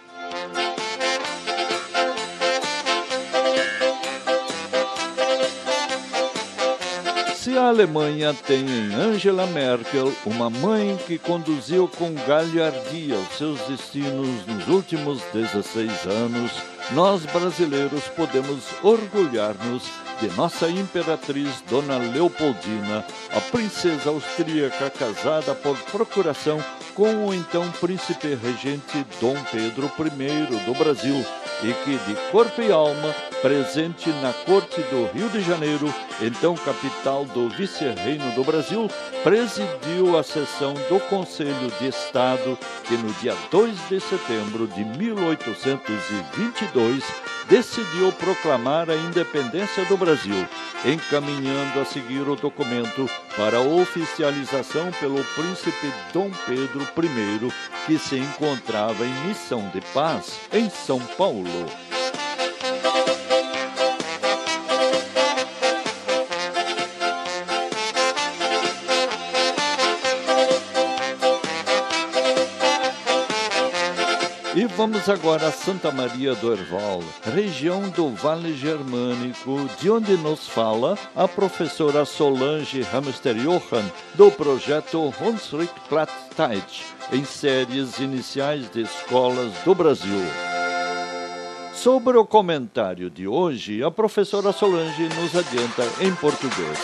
Se a Alemanha tem em Angela Merkel uma mãe que conduziu com galhardia os seus destinos nos últimos 16 anos, nós brasileiros podemos orgulhar-nos de nossa imperatriz Dona Leopoldina, a princesa austríaca casada por procuração com o então príncipe regente Dom Pedro I do Brasil e que, de corpo e alma, presente na corte do Rio de Janeiro, então capital do vice-reino do Brasil, presidiu a sessão do Conselho de Estado que, no dia 2 de setembro de 1822, decidiu proclamar a independência do Brasil, encaminhando a seguir o documento para oficialização pelo príncipe Dom Pedro I, que se encontrava em missão de paz em São Paulo. Vamos agora a Santa Maria do Herval, região do Vale Germânico, de onde nos fala a professora Solange Hamster Johann, do projeto Hunsrück Plattdeutsch, em séries iniciais de escolas do Brasil. Sobre o comentário de hoje, a professora Solange nos adianta em português.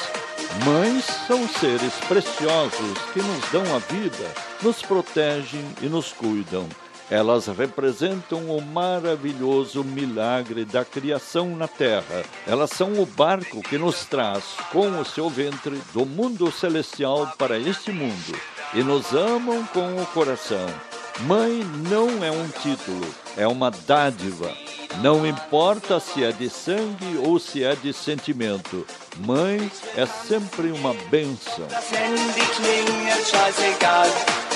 Mães são seres preciosos que nos dão a vida, nos protegem e nos cuidam. Elas representam o maravilhoso milagre da criação na Terra. Elas são o barco que nos traz, com o seu ventre, do mundo celestial para este mundo e nos amam com o coração. Mãe não é um título, é uma dádiva. Não importa se é de sangue ou se é de sentimento. Mãe é sempre uma bênção. Klingelt, scheißegal.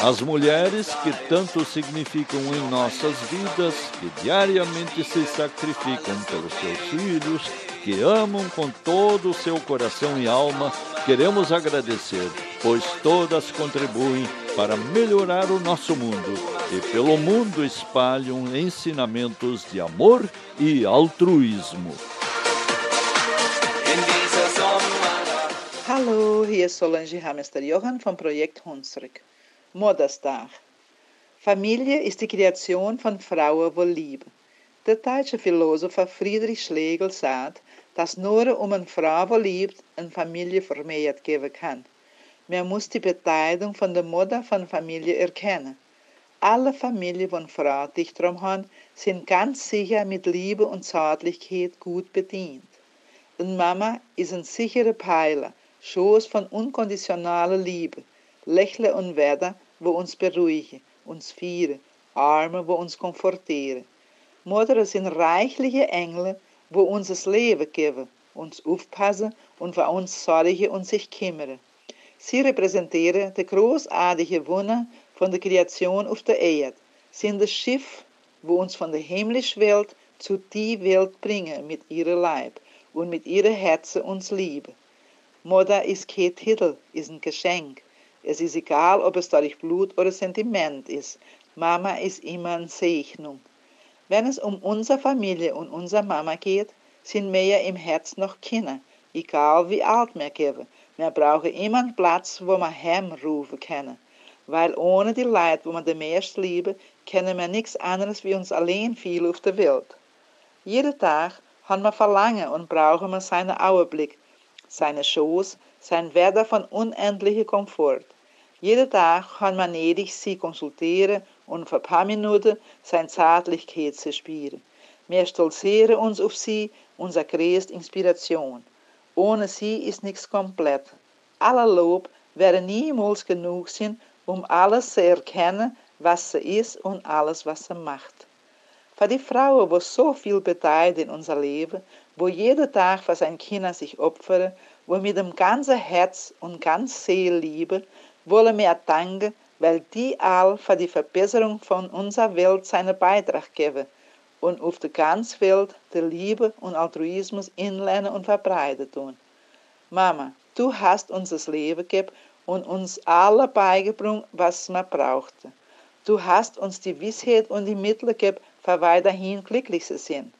As mulheres que tanto significam em nossas vidas, que diariamente se sacrificam pelos seus filhos, que amam com todo o seu coração e alma, queremos agradecer, pois todas contribuem para melhorar o nosso mundo e pelo mundo espalham ensinamentos de amor e altruísmo. Hallo, hier ist Solange Hamester Johann vom Projekt Hunsrück. Muttersdag. Familie ist die Kreation von Frauen wohl Liebe. Der deutsche Philosopher Friedrich Schlegel sagt, dass nur um eine Frau wohl liebt, eine Familie vermehrt geben kann. Man muss die Bedeutung von der Mutter von Familie erkennen. Alle Familien, eine Frau dicht drum haben, sind ganz sicher mit Liebe und Zärtlichkeit gut bedient. Een mama is een sichere pijler, schoos van unconditionale liebe, lächle und werden, wo uns beruhigen, uns vieren, Arme, wo uns comforteren. Moederen zijn reichliche Engel, wo uns das Leben geben, uns aufpassen und für uns sorgen und sich kümmern. Sie repräsentieren de großartige Wunder von der Kreation auf der Erde, sind das Schiff, wo uns von der himmlischen Welt zu die Welt bringen mit ihrem Leib und mit ihrem Herzen uns lieben. Mutter ist kein Titel, ist ein Geschenk. Es ist egal, ob es dadurch Blut oder Sentiment ist. Mama ist immer eine Segnung. Wenn es um unsere Familie und unsere Mama geht, sind wir ja im Herz noch Kinder, egal wie alt wir geben. Wir brauchen immer einen Platz, wo wir Heim rufen können. Weil ohne die Leid, wo wir den meisten lieben, kennen wir nichts anderes wie uns allein viel auf der Welt. Jeden Tag haben wir Verlangen und brauchen wir seinen Augenblick, seine Schoß, sein Werder von unendlichem Komfort. Jeden Tag haben wir nötig, sie konsultieren und für ein paar Minuten seine Zärtlichkeit zu spüren. Wir stolzieren uns auf sie, unsere größte Inspiration. Ohne sie ist nichts komplett. Aller Lob werden niemals genug sein, um alles zu erkennen, was sie ist und alles, was sie macht. Für die Frauen, wo so viel beteiligt in unser Leben, wo jeden Tag für sein Kinder sich opfern, wo mit dem ganzen Herz und ganz Seele lieben, wollen wir danken, weil die all für die Verbesserung von unserer Welt seinen Beitrag geben und auf der ganzen Welt die Liebe und Altruismus inlernen und verbreiten tun. Mama, du hast uns das Leben gegeben und uns alle beigebracht, was wir brauchten. Du hast uns die Wissheit und die Mittel gegeben, für weiterhin glücklich zu sein.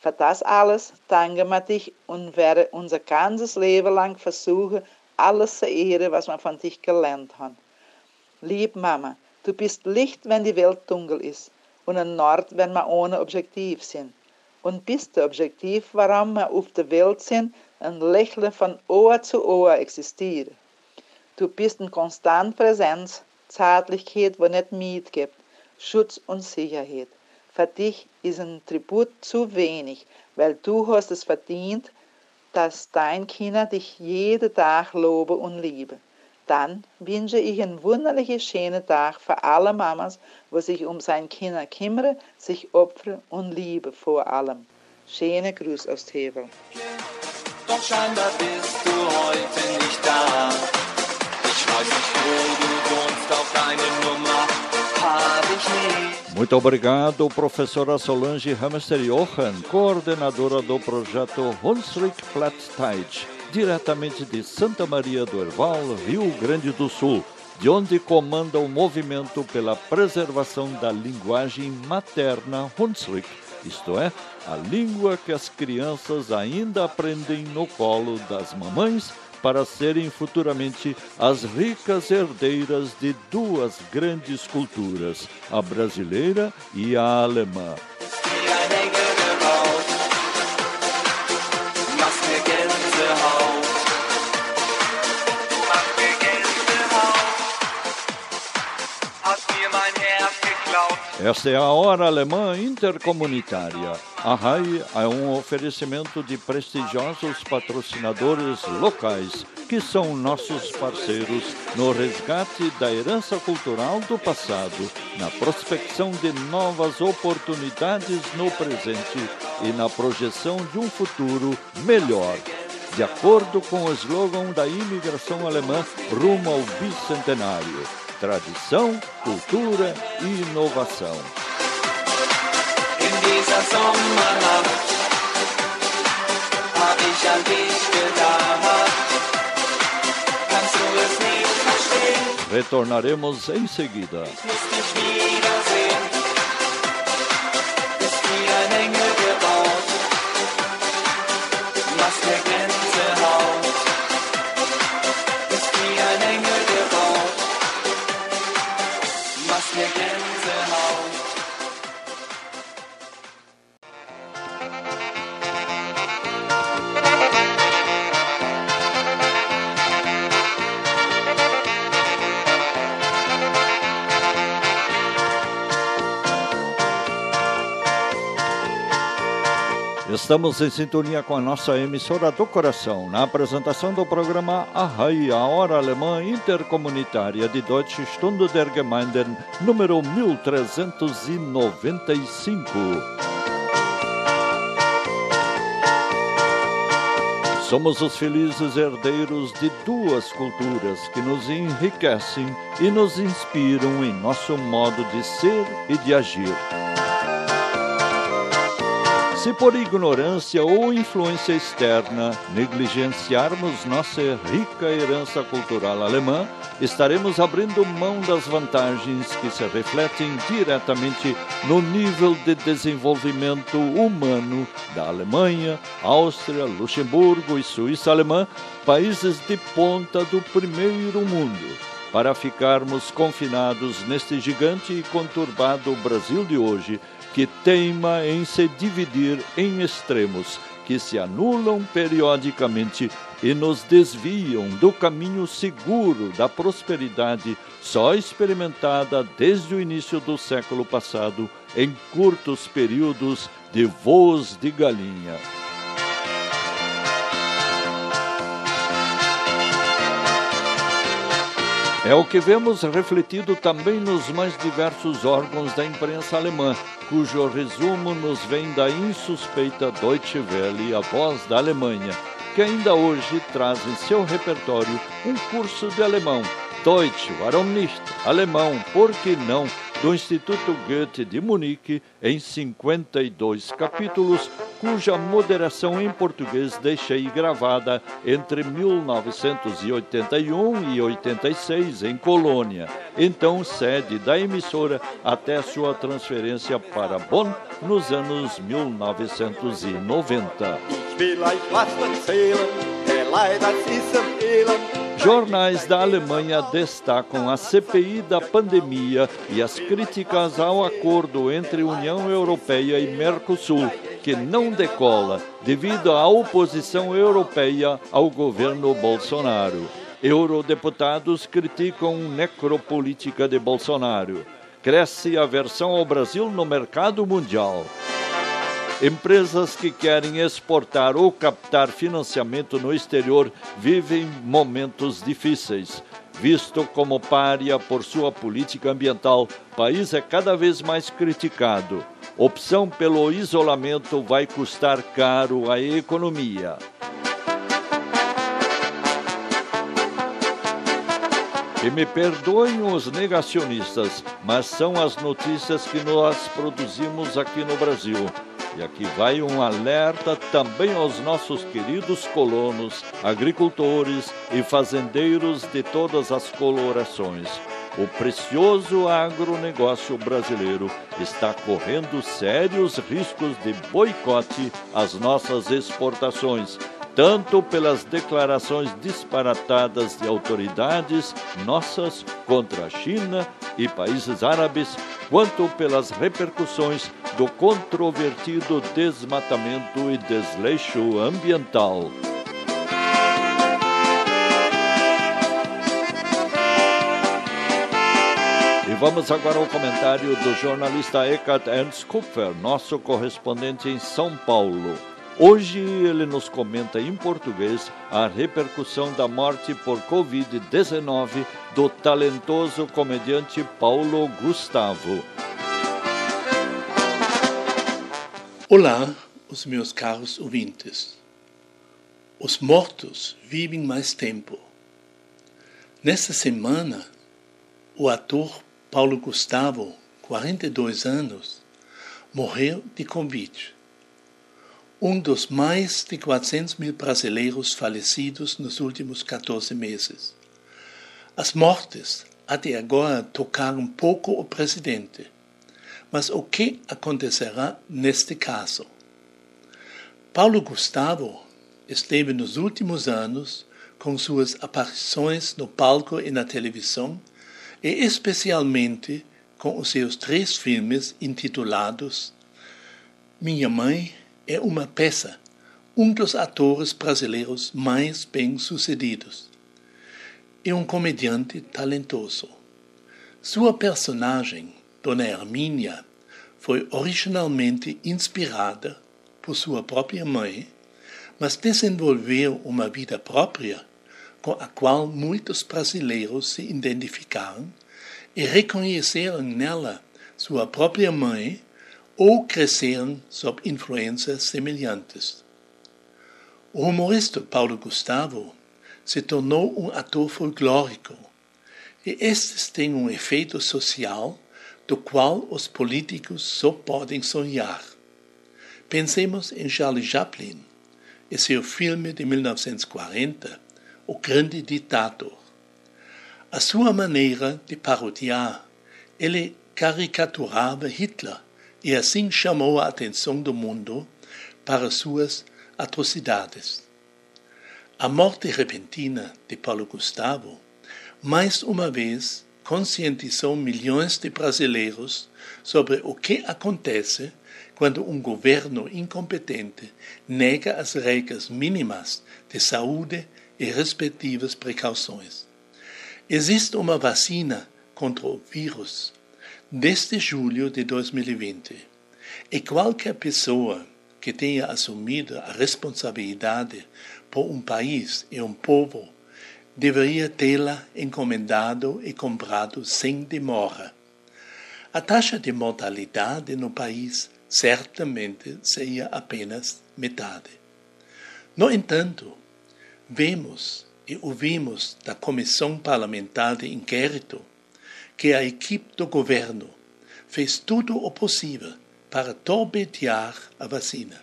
Für das alles danken wir dich und werden unser ganzes Leben lang versuchen, alles zu ehren, was wir von dich gelernt haben. Lieb Mama, du bist Licht, wenn die Welt dunkel ist und ein Nord, wenn wir ohne Objektiv sind. Und bist der Objektiv, warum wir auf der Welt sind, ein Lächeln von Ohr zu Ohr existieren. Du bist in konstant Präsenz, Zärtlichkeit, wo nicht Miet gibt, Schutz und Sicherheit. Für dich ist ein Tribut zu wenig, weil du hast es verdient, dass dein Kinder dich jeden Tag lobe und liebe. Dann wünsche ich einen wunderlichen, schönen Tag für alle Mamas, wo sich um sein Kinder kümmern, sich opfern und liebe vor allem. Schöne Gruß aus Tevel. Doch scheinbar bist du heute nicht da. Ich weiß nicht, wo du wohnst, auch deine Nummer hab ich nicht. Muito obrigado, professora Solange Hamster Johan, coordenadora do projeto Hunsrück Plattdeutsch, diretamente de Santa Maria do Herval, Rio Grande do Sul, de onde comanda o movimento pela preservação da linguagem materna Hunsrück, isto é, a língua que as crianças ainda aprendem no colo das mamães para serem futuramente as ricas herdeiras de duas grandes culturas, a brasileira e a alemã. Esta é a Hora Alemã Intercomunitária. A RAI é um oferecimento de prestigiosos patrocinadores locais, que são nossos parceiros no resgate da herança cultural do passado, na prospecção de novas oportunidades no presente e na projeção de um futuro melhor. De acordo com o slogan da imigração alemã rumo ao bicentenário: tradição, cultura e inovação. In dieser Sommernacht Estamos em sintonia com a nossa emissora do coração, na apresentação do programa Arrai, a Hora Alemã Intercomunitária de Deutsche Stunde der Gemeinden, número 1395. Somos os felizes herdeiros de duas culturas que nos enriquecem e nos inspiram em nosso modo de ser e de agir. Se por ignorância ou influência externa negligenciarmos nossa rica herança cultural alemã, estaremos abrindo mão das vantagens que se refletem diretamente no nível de desenvolvimento humano da Alemanha, Áustria, Luxemburgo e Suíça alemã, países de ponta do primeiro mundo. Para ficarmos confinados neste gigante e conturbado Brasil de hoje, que teima em se dividir em extremos que se anulam periodicamente e nos desviam do caminho seguro da prosperidade só experimentada desde o início do século passado em curtos períodos de voos de galinha. É o que vemos refletido também nos mais diversos órgãos da imprensa alemã, cujo resumo nos vem da insuspeita Deutsche Welle, a voz da Alemanha, que ainda hoje traz em seu repertório um curso de alemão, Deutsch, warum nicht? Alemão, por que não? Do Instituto Goethe de Munique, em 52 capítulos, cuja moderação em português deixei gravada entre 1981 e 86 em Colônia, então sede da emissora até sua transferência para Bonn nos anos 1990. Jornais da Alemanha destacam a CPI da pandemia e as críticas ao acordo entre União Europeia e Mercosul, que não decola devido à oposição europeia ao governo Bolsonaro. Eurodeputados criticam necropolítica de Bolsonaro. Cresce a aversão ao Brasil no mercado mundial. Empresas que querem exportar ou captar financiamento no exterior vivem momentos difíceis. Visto como pária por sua política ambiental, o país é cada vez mais criticado. Opção pelo isolamento vai custar caro à economia. E me perdoem os negacionistas, mas são as notícias que nós produzimos aqui no Brasil. E aqui vai um alerta também aos nossos queridos colonos, agricultores e fazendeiros de todas as colorações. O precioso agronegócio brasileiro está correndo sérios riscos de boicote às nossas exportações tanto pelas declarações disparatadas de autoridades nossas contra a China e países árabes, quanto pelas repercussões do controvertido desmatamento e desleixo ambiental. E vamos agora ao comentário do jornalista Eckhart Ernst Kupfer, nosso correspondente em São Paulo. Hoje ele nos comenta em português a repercussão da morte por Covid-19 do talentoso comediante Paulo Gustavo. Olá, os meus caros ouvintes. Os mortos vivem mais tempo. Nesta semana, o ator Paulo Gustavo, 42 anos, morreu de Covid um dos mais de 400 mil brasileiros falecidos nos últimos 14 meses. As mortes até agora tocaram pouco o presidente. Mas o que acontecerá neste caso? Paulo Gustavo esteve nos últimos anos com suas aparições no palco e na televisão, e especialmente com os seus três filmes intitulados Minha Mãe, é uma peça, um dos atores brasileiros mais bem-sucedidos. É um comediante talentoso. Sua personagem, Dona Hermínia, foi originalmente inspirada por sua própria mãe, mas desenvolveu uma vida própria com a qual muitos brasileiros se identificaram e reconheceram nela sua própria mãe ou cresceram sob influências semelhantes. O humorista Paulo Gustavo se tornou um ator folclórico, e estes têm um efeito social do qual os políticos só podem sonhar. Pensemos em Charles Chaplin e seu filme de 1940, O Grande Ditador. A sua maneira de parodiar, ele caricaturava Hitler e assim chamou a atenção do mundo para suas atrocidades. A morte repentina de Paulo Gustavo, mais uma vez, conscientizou milhões de brasileiros sobre o que acontece quando um governo incompetente nega as regras mínimas de saúde e respectivas precauções. Existe uma vacina contra o vírus desde julho de 2020 e qualquer pessoa que tenha assumido a responsabilidade por um país e um povo deveria tê-la encomendado e comprado sem demora. A taxa de mortalidade no país certamente seria apenas metade. No entanto, vemos e ouvimos da Comissão Parlamentar de Inquérito que a equipe do governo fez tudo o possível para torpedear a vacina.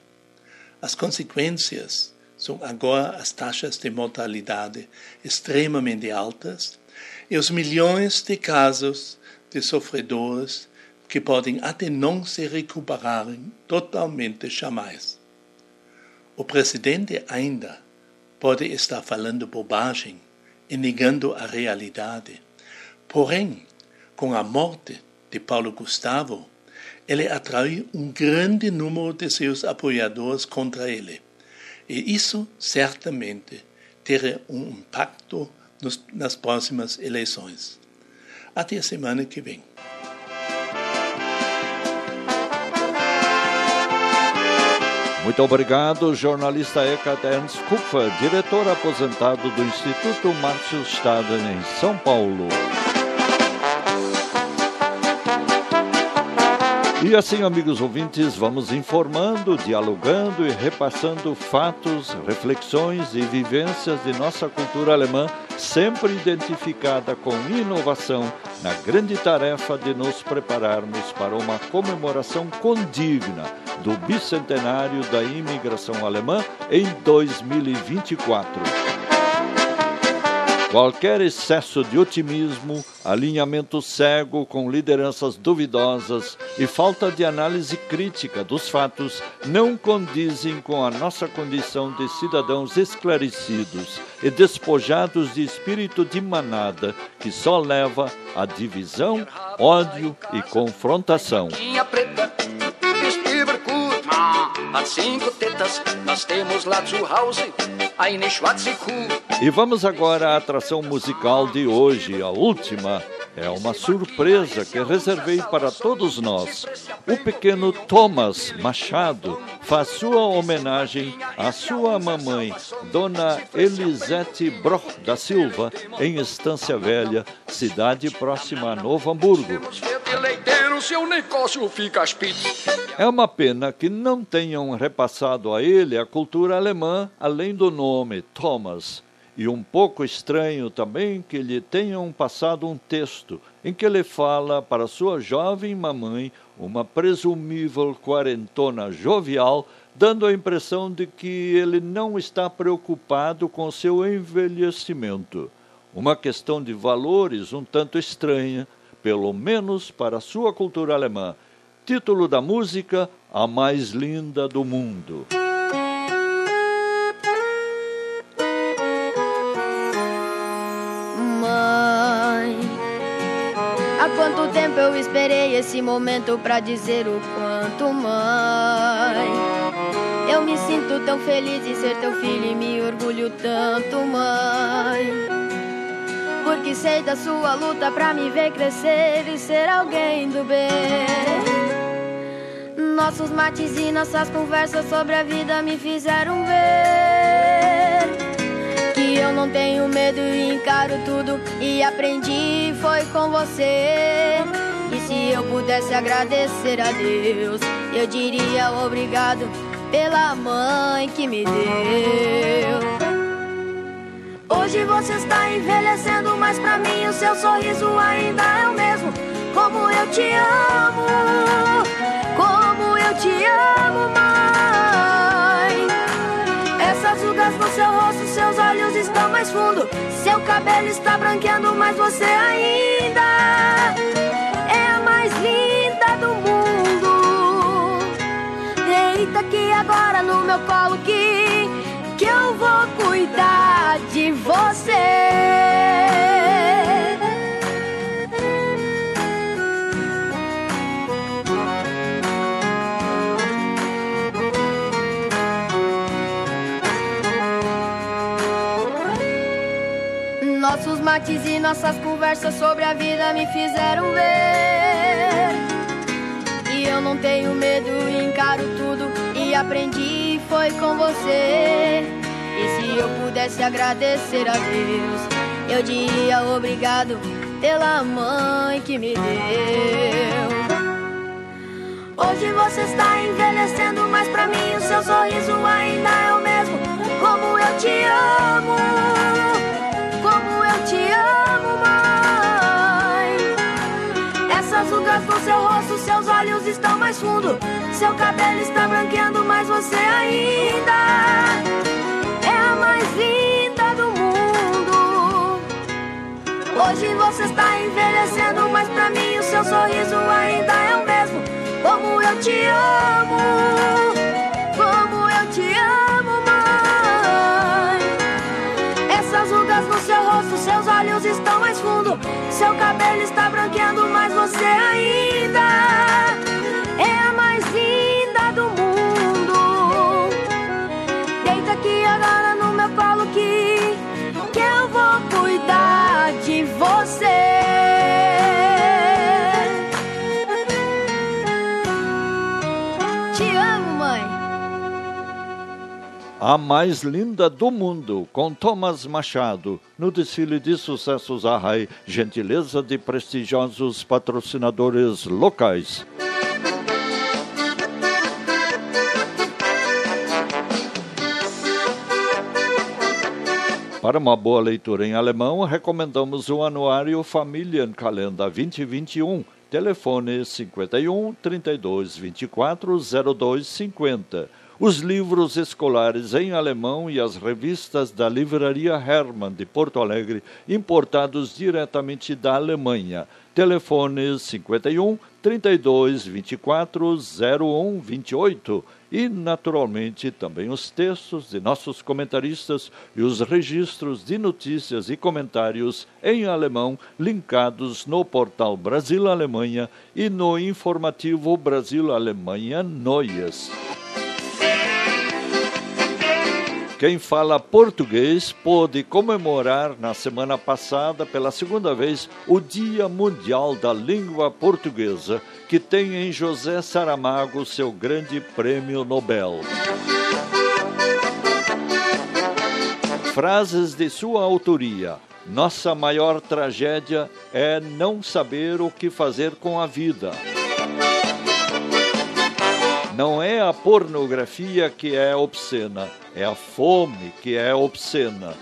As consequências são agora as taxas de mortalidade extremamente altas e os milhões de casos de sofredores que podem até não se recuperarem totalmente jamais. O presidente ainda pode estar falando bobagem e negando a realidade. Porém, com a morte de Paulo Gustavo, ele atraiu um grande número de seus apoiadores contra ele. E isso certamente terá um impacto nos, nas próximas eleições. Até a semana que vem. Muito obrigado, jornalista Eka Ernst Kupfer, diretor aposentado do Instituto Márcio Staden em São Paulo. E assim, amigos ouvintes, vamos informando, dialogando e repassando fatos, reflexões e vivências de nossa cultura alemã, sempre identificada com inovação na grande tarefa de nos prepararmos para uma comemoração condigna do bicentenário da imigração alemã em 2024. Qualquer excesso de otimismo, alinhamento cego com lideranças duvidosas e falta de análise crítica dos fatos não condizem com a nossa condição de cidadãos esclarecidos e despojados de espírito de manada que só leva à divisão, ódio e confrontação. Hat cinco tetas, nós temos Hause eine schwarze Kuh. E vamos agora à atração musical de hoje, a última. É uma surpresa que reservei para todos nós. O pequeno Thomas Machado faz sua homenagem à sua mamãe, Dona Elisete Broch da Silva, em Estância Velha, cidade próxima a Novo Hamburgo seu negócio fica É uma pena que não tenham repassado a ele a cultura alemã, além do nome Thomas. E um pouco estranho também que lhe tenham passado um texto em que ele fala para sua jovem mamãe, uma presumível quarentona jovial, dando a impressão de que ele não está preocupado com seu envelhecimento. Uma questão de valores um tanto estranha, pelo menos para sua cultura alemã. Título da música: A Mais Linda do Mundo. Mãe, há quanto tempo eu esperei esse momento para dizer o quanto, mãe. Eu me sinto tão feliz em ser teu filho e me orgulho tanto, mãe porque sei da sua luta pra me ver crescer e ser alguém do bem. Nossos mates e nossas conversas sobre a vida me fizeram ver que eu não tenho medo e encaro tudo e aprendi foi com você. E se eu pudesse agradecer a Deus, eu diria obrigado pela mãe que me deu. Hoje você está envelhecendo, mas pra mim o seu sorriso ainda é o mesmo. Como eu te amo, como eu te amo, mãe. Essas rugas no seu rosto, seus olhos estão mais fundo. Seu cabelo está branqueando, mas você ainda é a mais linda do mundo. Deita aqui agora no meu colo que, que eu vou cuidar você. Nossos mates e nossas conversas sobre a vida me fizeram ver. E eu não tenho medo, encaro tudo e aprendi foi com você. Se eu pudesse agradecer a Deus, eu diria obrigado pela mãe que me deu. Hoje você está envelhecendo, mas pra mim o seu sorriso ainda é o mesmo. Como eu te amo, como eu te amo, mãe. Essas rugas no seu rosto, seus olhos estão mais fundo. Seu cabelo está branqueando, Hoje você está envelhecendo, mas pra mim o seu sorriso ainda é o mesmo. Como eu te amo, como eu te amo, mãe. Essas rugas no seu rosto, seus olhos estão mais fundo. Seu cabelo está branqueando, mas você ainda A mais linda do mundo, com Thomas Machado, no desfile de sucessos Arrai, gentileza de prestigiosos patrocinadores locais. Para uma boa leitura em alemão, recomendamos o anuário Familienkalender 2021, telefone 51 32 24 02 50. Os livros escolares em alemão e as revistas da Livraria Hermann de Porto Alegre, importados diretamente da Alemanha. Telefone 51 32 24 01 28 e, naturalmente, também os textos de nossos comentaristas e os registros de notícias e comentários em alemão linkados no portal Brasil Alemanha e no informativo Brasil Alemanha Noias. Quem fala português pôde comemorar na semana passada, pela segunda vez, o Dia Mundial da Língua Portuguesa, que tem em José Saramago seu grande prêmio Nobel. Frases de sua autoria. Nossa maior tragédia é não saber o que fazer com a vida. Não é a pornografia que é obscena, é a fome que é obscena.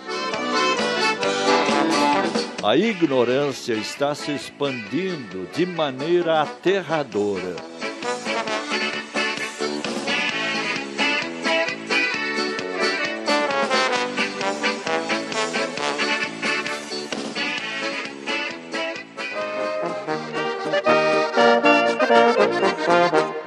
A ignorância está se expandindo de maneira aterradora.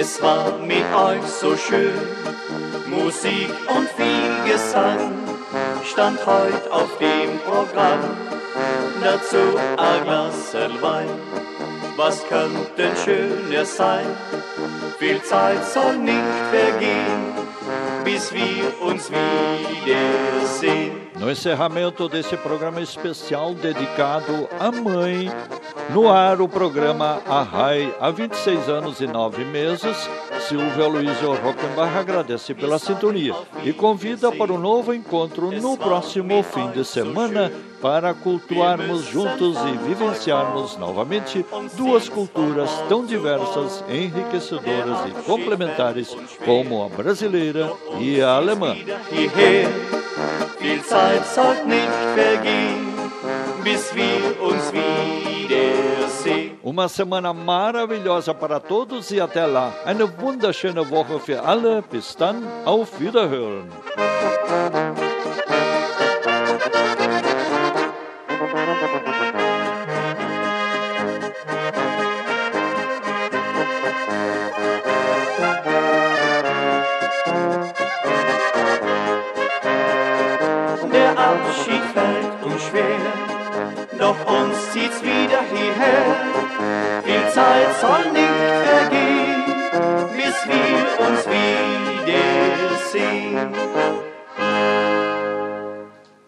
Es war mit euch so schön, Musik und viel Gesang stand heute auf dem Programm. Dazu ein Glas Wein, was könnte schöner sein? Viel Zeit soll nicht vergehen, bis wir uns wiedersehen. No encerramento desse programa especial dedicado à mãe, no ar o programa Arrai, há 26 anos e 9 meses, Silvio Aloysio Rockenbach agradece pela sintonia e convida para um novo encontro no próximo fim de semana para cultuarmos juntos e vivenciarmos novamente duas culturas tão diversas, enriquecedoras e complementares como a brasileira e a alemã. Viel Zeit sollt nicht vergehen, bis wir uns wiedersehen. Uma semana maravilhosa para todos e até lá. Eine wunderschöne Woche für alle. Bis dann, auf Wiederhören. her. Die Zeit soll nicht vergehen, bis wir uns wiedersehen.